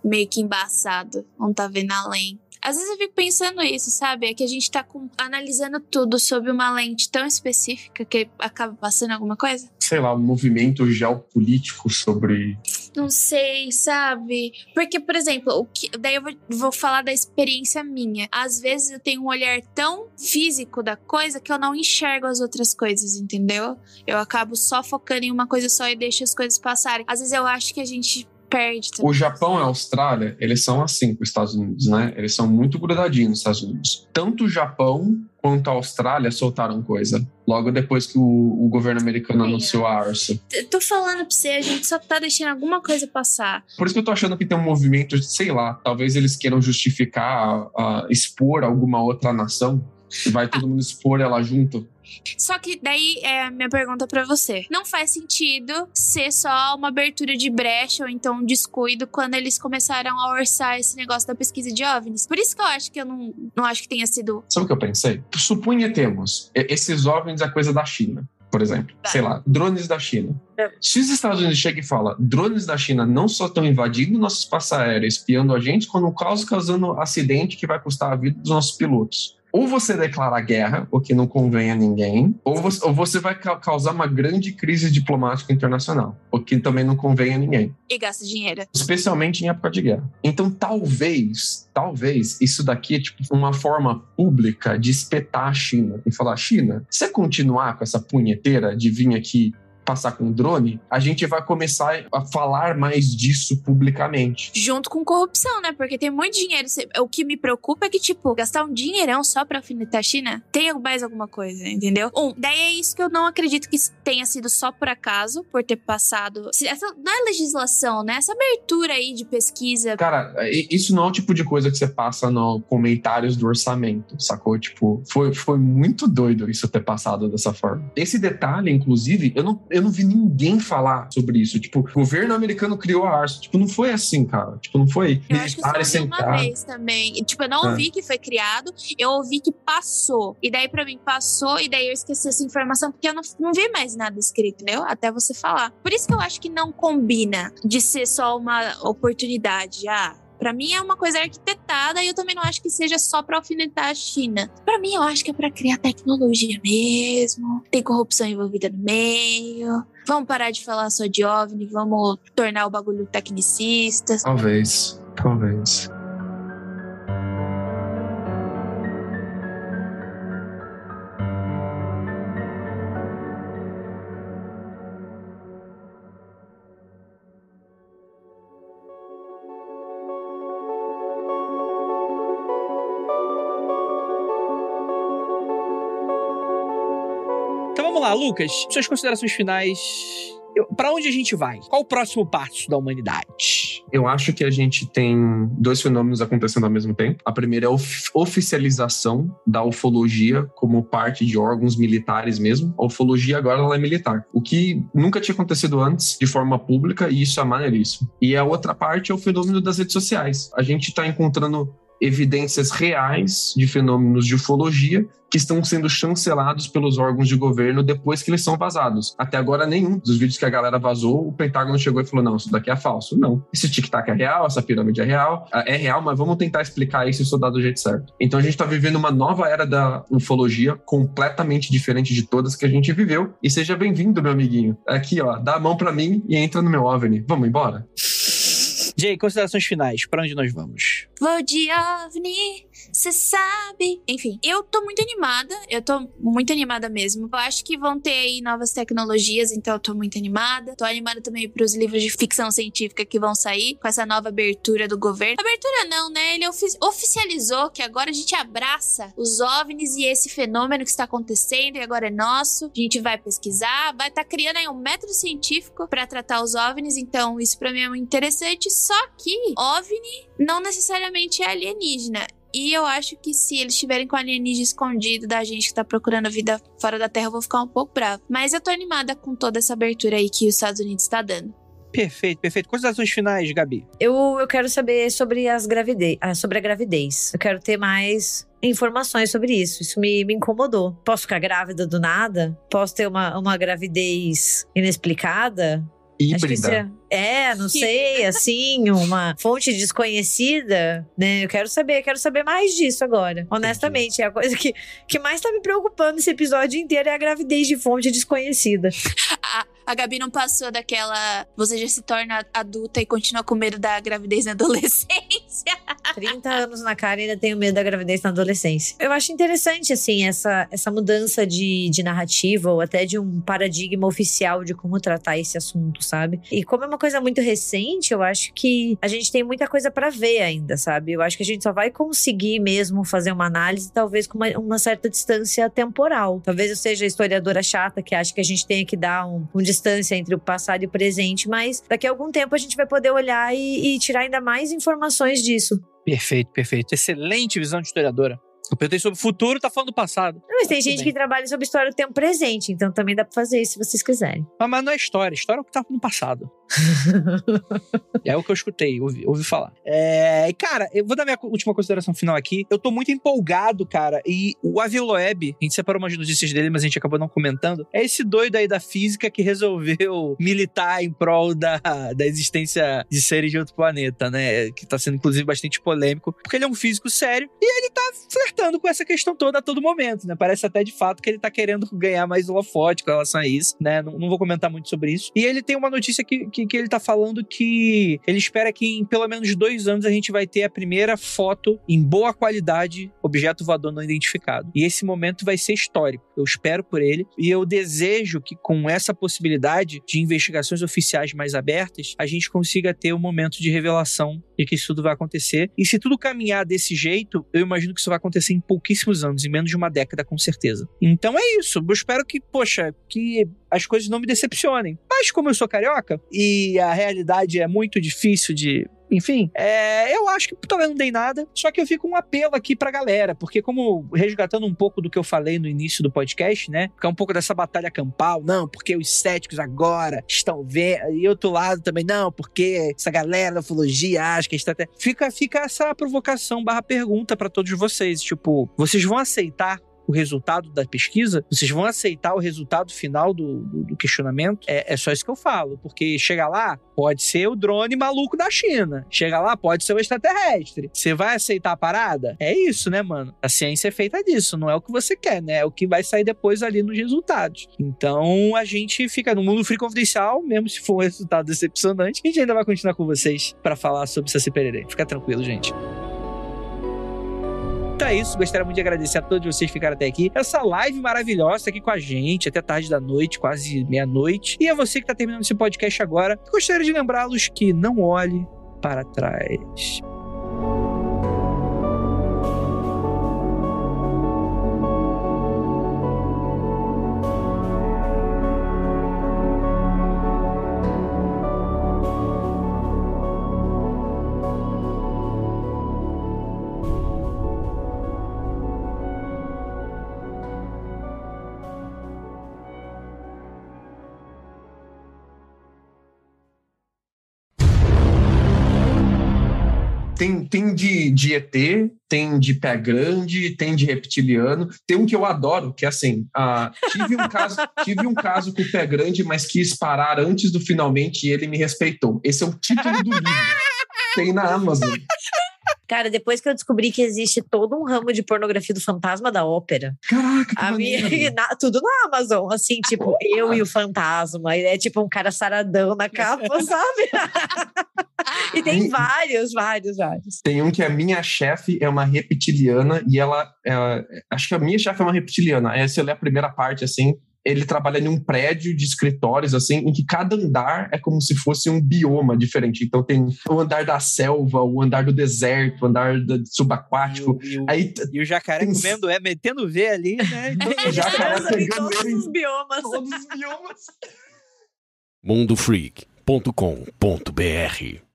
meio que embaçado, não tá vendo além. Às vezes eu fico pensando isso, sabe? É que a gente tá com, analisando tudo sob uma lente tão específica que acaba passando alguma coisa. Sei lá, um movimento geopolítico sobre. Não sei, sabe? Porque, por exemplo, o que, daí eu vou, vou falar da experiência minha. Às vezes eu tenho um olhar tão físico da coisa que eu não enxergo as outras coisas, entendeu? Eu acabo só focando em uma coisa só e deixo as coisas passarem. Às vezes eu acho que a gente perde também. O Japão e a Austrália, eles são assim com os Estados Unidos, né? Eles são muito grudadinhos nos Estados Unidos. Tanto o Japão quanto a Austrália soltaram coisa. Logo depois que o, o governo americano Sim, anunciou a ARSA. Eu Tô falando pra você, a gente só tá deixando alguma coisa passar. Por isso que eu tô achando que tem um movimento, sei lá, talvez eles queiram justificar, a expor alguma outra nação. E vai todo mundo expor ela junto. Só que daí é a minha pergunta pra você. Não faz sentido ser só uma abertura de brecha ou então um descuido quando eles começaram a orçar esse negócio da pesquisa de OVNIs. Por isso que eu acho que eu não, não acho que tenha sido. Sabe o que eu pensei? Suponhamos, e- esses OVNIs é coisa da China, por exemplo. Tá. Sei lá, drones da China. É. Se os Estados Unidos chegam e falam, drones da China não só estão invadindo nosso espaço aéreo, espiando a gente, como causando acidente que vai custar a vida dos nossos pilotos. Ou você declara guerra, o que não convém a ninguém, ou você, ou você vai ca- causar uma grande crise diplomática internacional, o que também não convém a ninguém E gasta dinheiro. especialmente em época de guerra. Então, talvez, talvez isso daqui é tipo uma forma pública de espetar a China e falar: China, se você continuar com essa punheteira de vir aqui passar com drone, a gente vai começar a falar mais disso publicamente. Junto com corrupção, né? Porque tem muito dinheiro. O que me preocupa é que, tipo, gastar um dinheirão só pra alfinetar a China tem mais alguma coisa, entendeu? Um, daí é isso que eu não acredito que tenha sido só por acaso, por ter passado. Essa não é legislação, né? Essa abertura aí de pesquisa. Cara, i- isso não é o tipo de coisa que você passa no comentários do orçamento, sacou? Tipo, foi, foi muito doido isso ter passado dessa forma. Esse detalhe, inclusive, eu não, eu não vi ninguém falar sobre isso. Tipo, o governo americano criou a ARSA. Tipo, não foi assim, cara. Tipo, não foi Eu acho que eu só uma vez também. E, Tipo, eu não Ah. ouvi que foi criado, eu ouvi que passou. E daí, pra mim, passou, e daí eu esqueci essa informação, porque eu não, não vi mais nada escrito, entendeu? Até você falar. Por isso que eu acho que não combina de ser só uma oportunidade. Ah. Pra mim é uma coisa arquitetada e eu também não acho que seja só pra alfinetar a China. Pra mim, eu acho que é pra criar tecnologia mesmo. Tem corrupção envolvida no meio. Vamos parar de falar só de OVNI, vamos tornar o bagulho tecnicista. Talvez, talvez. Lucas. Suas considerações finais. Pra onde a gente vai? Qual o próximo passo da humanidade? Eu acho que a gente tem dois fenômenos acontecendo ao mesmo tempo. A primeira é a of- oficialização da ufologia como parte de órgãos militares mesmo. A ufologia agora ela é militar, o que nunca tinha acontecido antes de forma pública e isso é maneiríssimo. E a outra parte é o fenômeno das redes sociais. A gente está encontrando evidências reais de fenômenos de ufologia que estão sendo chancelados pelos órgãos de governo depois que eles são vazados. Até agora, nenhum dos vídeos que a galera vazou, o Pentágono chegou e falou: não, isso daqui é falso. Não. Esse tic-tac é real, essa pirâmide é real, ah, é real, mas vamos tentar explicar isso e estudar do jeito certo. Então a gente está vivendo uma nova era da ufologia, completamente diferente de todas que a gente viveu. E seja bem-vindo, meu amiguinho. Aqui, ó, dá a mão pra mim e entra no meu OVNI. Vamos embora? Jay, considerações finais. Pra onde nós vamos? Vou de OVNI, cê sabe. Enfim, eu tô muito animada. Eu tô muito animada mesmo. Eu acho que vão ter aí novas tecnologias, então eu tô muito animada. Tô animada também pros livros de ficção científica que vão sair com essa nova abertura do governo. Abertura não, né? Ele ofi- oficializou que agora a gente abraça os OVNIs e esse fenômeno que está acontecendo e agora é nosso. A gente vai pesquisar, vai estar criando aí um método científico pra tratar os OVNIs, então isso pra mim é muito interessante. Só que OVNI não necessariamente é alienígena. E eu acho que se eles estiverem com alienígena escondido da gente que tá procurando a vida fora da Terra, eu vou ficar um pouco brava. Mas eu tô animada com toda essa abertura aí que os Estados Unidos tá dando. Perfeito, perfeito. Considerações finais, Gabi. Eu, eu quero saber sobre as gravidez, ah, sobre a gravidez. Eu quero ter mais informações sobre isso. Isso me, me incomodou. Posso ficar grávida do nada? Posso ter uma, uma gravidez inexplicada? Acho que isso híbrida. É, não sei, assim, uma fonte desconhecida, né? Eu quero saber, quero saber mais disso agora. Honestamente, é a coisa que, que mais tá me preocupando nesse episódio inteiro é a gravidez de fonte desconhecida. A, a Gabi não passou daquela. Você já se torna adulta e continua com medo da gravidez na adolescência. 30 anos na cara e ainda tenho medo da gravidez na adolescência. Eu acho interessante, assim, essa, essa mudança de, de narrativa ou até de um paradigma oficial de como tratar esse assunto, sabe? E como é uma coisa muito recente, eu acho que a gente tem muita coisa pra ver ainda, sabe? Eu acho que a gente só vai conseguir mesmo fazer uma análise, talvez com uma, uma certa distância temporal. Talvez eu seja a historiadora chata que acha que a gente tenha que dar um, um distância entre o passado e o presente, mas daqui a algum tempo a gente vai poder olhar e, e tirar ainda mais informações disso. Perfeito, perfeito. Excelente visão de historiadora. Eu perguntei sobre o futuro, tá falando do passado. Mas tem Tudo gente bem. que trabalha sobre história do tempo presente, então também dá pra fazer isso se vocês quiserem. Mas, mas não é história, história é o que tá no passado. é o que eu escutei, ouvi, ouvi falar. É, e, cara, eu vou dar minha última consideração final aqui. Eu tô muito empolgado, cara. E o Avil Loeb, a gente separou umas notícias dele, mas a gente acabou não comentando. É esse doido aí da física que resolveu militar em prol da, da existência de seres de outro planeta, né? Que tá sendo, inclusive, bastante polêmico, porque ele é um físico sério e ele tá flertando com essa questão toda a todo momento, né? Parece até de fato que ele tá querendo ganhar mais holofote com relação a isso, né? Não, não vou comentar muito sobre isso. E ele tem uma notícia que, que, que ele tá falando que ele espera que em pelo menos dois anos a gente vai ter a primeira foto em boa qualidade, objeto voador não identificado. E esse momento vai ser histórico. Eu espero por ele e eu desejo que com essa possibilidade de investigações oficiais mais abertas, a gente consiga ter um momento de revelação de que isso tudo vai acontecer. E se tudo caminhar desse jeito, eu imagino que isso vai acontecer em pouquíssimos anos, em menos de uma década, com certeza. Então é isso. Eu espero que, poxa, que as coisas não me decepcionem. Mas como eu sou carioca e a realidade é muito difícil de enfim, é, eu acho que talvez não dei nada, só que eu fico um apelo aqui pra galera, porque como resgatando um pouco do que eu falei no início do podcast, né? Ficar um pouco dessa batalha campal, não, porque os céticos agora estão vendo, e outro lado também, não, porque essa galera da ufologia acha que está até... Fica, fica essa provocação barra pergunta pra todos vocês, tipo, vocês vão aceitar o resultado da pesquisa, vocês vão aceitar o resultado final do, do, do questionamento? É, é só isso que eu falo, porque chega lá, pode ser o drone maluco da China. Chega lá, pode ser o extraterrestre. Você vai aceitar a parada? É isso, né, mano? A ciência é feita disso, não é o que você quer, né? É o que vai sair depois ali nos resultados. Então a gente fica no mundo free confidencial, mesmo se for um resultado decepcionante, a gente ainda vai continuar com vocês pra falar sobre Saci Pererê. Fica tranquilo, gente. Então é isso, gostaria muito de agradecer a todos vocês que ficaram até aqui. Essa live maravilhosa aqui com a gente, até tarde da noite, quase meia-noite. E a você que está terminando esse podcast agora, gostaria de lembrá-los que não olhe para trás. Tem, de, de ET, tem de pé grande, tem de reptiliano. Tem um que eu adoro, que é assim: ah, tive, um caso, tive um caso com o pé grande, mas quis parar antes do finalmente e ele me respeitou. Esse é o título do livro. Tem na Amazon. Cara, depois que eu descobri que existe todo um ramo de pornografia do fantasma da ópera, Caraca, que a minha, na- tudo na Amazon, assim, tipo, eu e o fantasma, e é tipo um cara saradão na capa, sabe? e tem vários, vários, vários. Tem um que a minha chefe é uma reptiliana e ela, ela- Acho que a minha chefe é uma reptiliana. Aí se eu ler a primeira parte, assim, ele trabalha em um prédio de escritórios, assim, em que cada andar é como se fosse um bioma diferente. Então tem o andar da selva, o andar do deserto, o andar do E subaquático. o, e o- Aí e o jacaré tem- comendo, é, metendo V ali, né? Então, o jacaré pegando todos os biomas. todos os biomas. mundofreak.com.br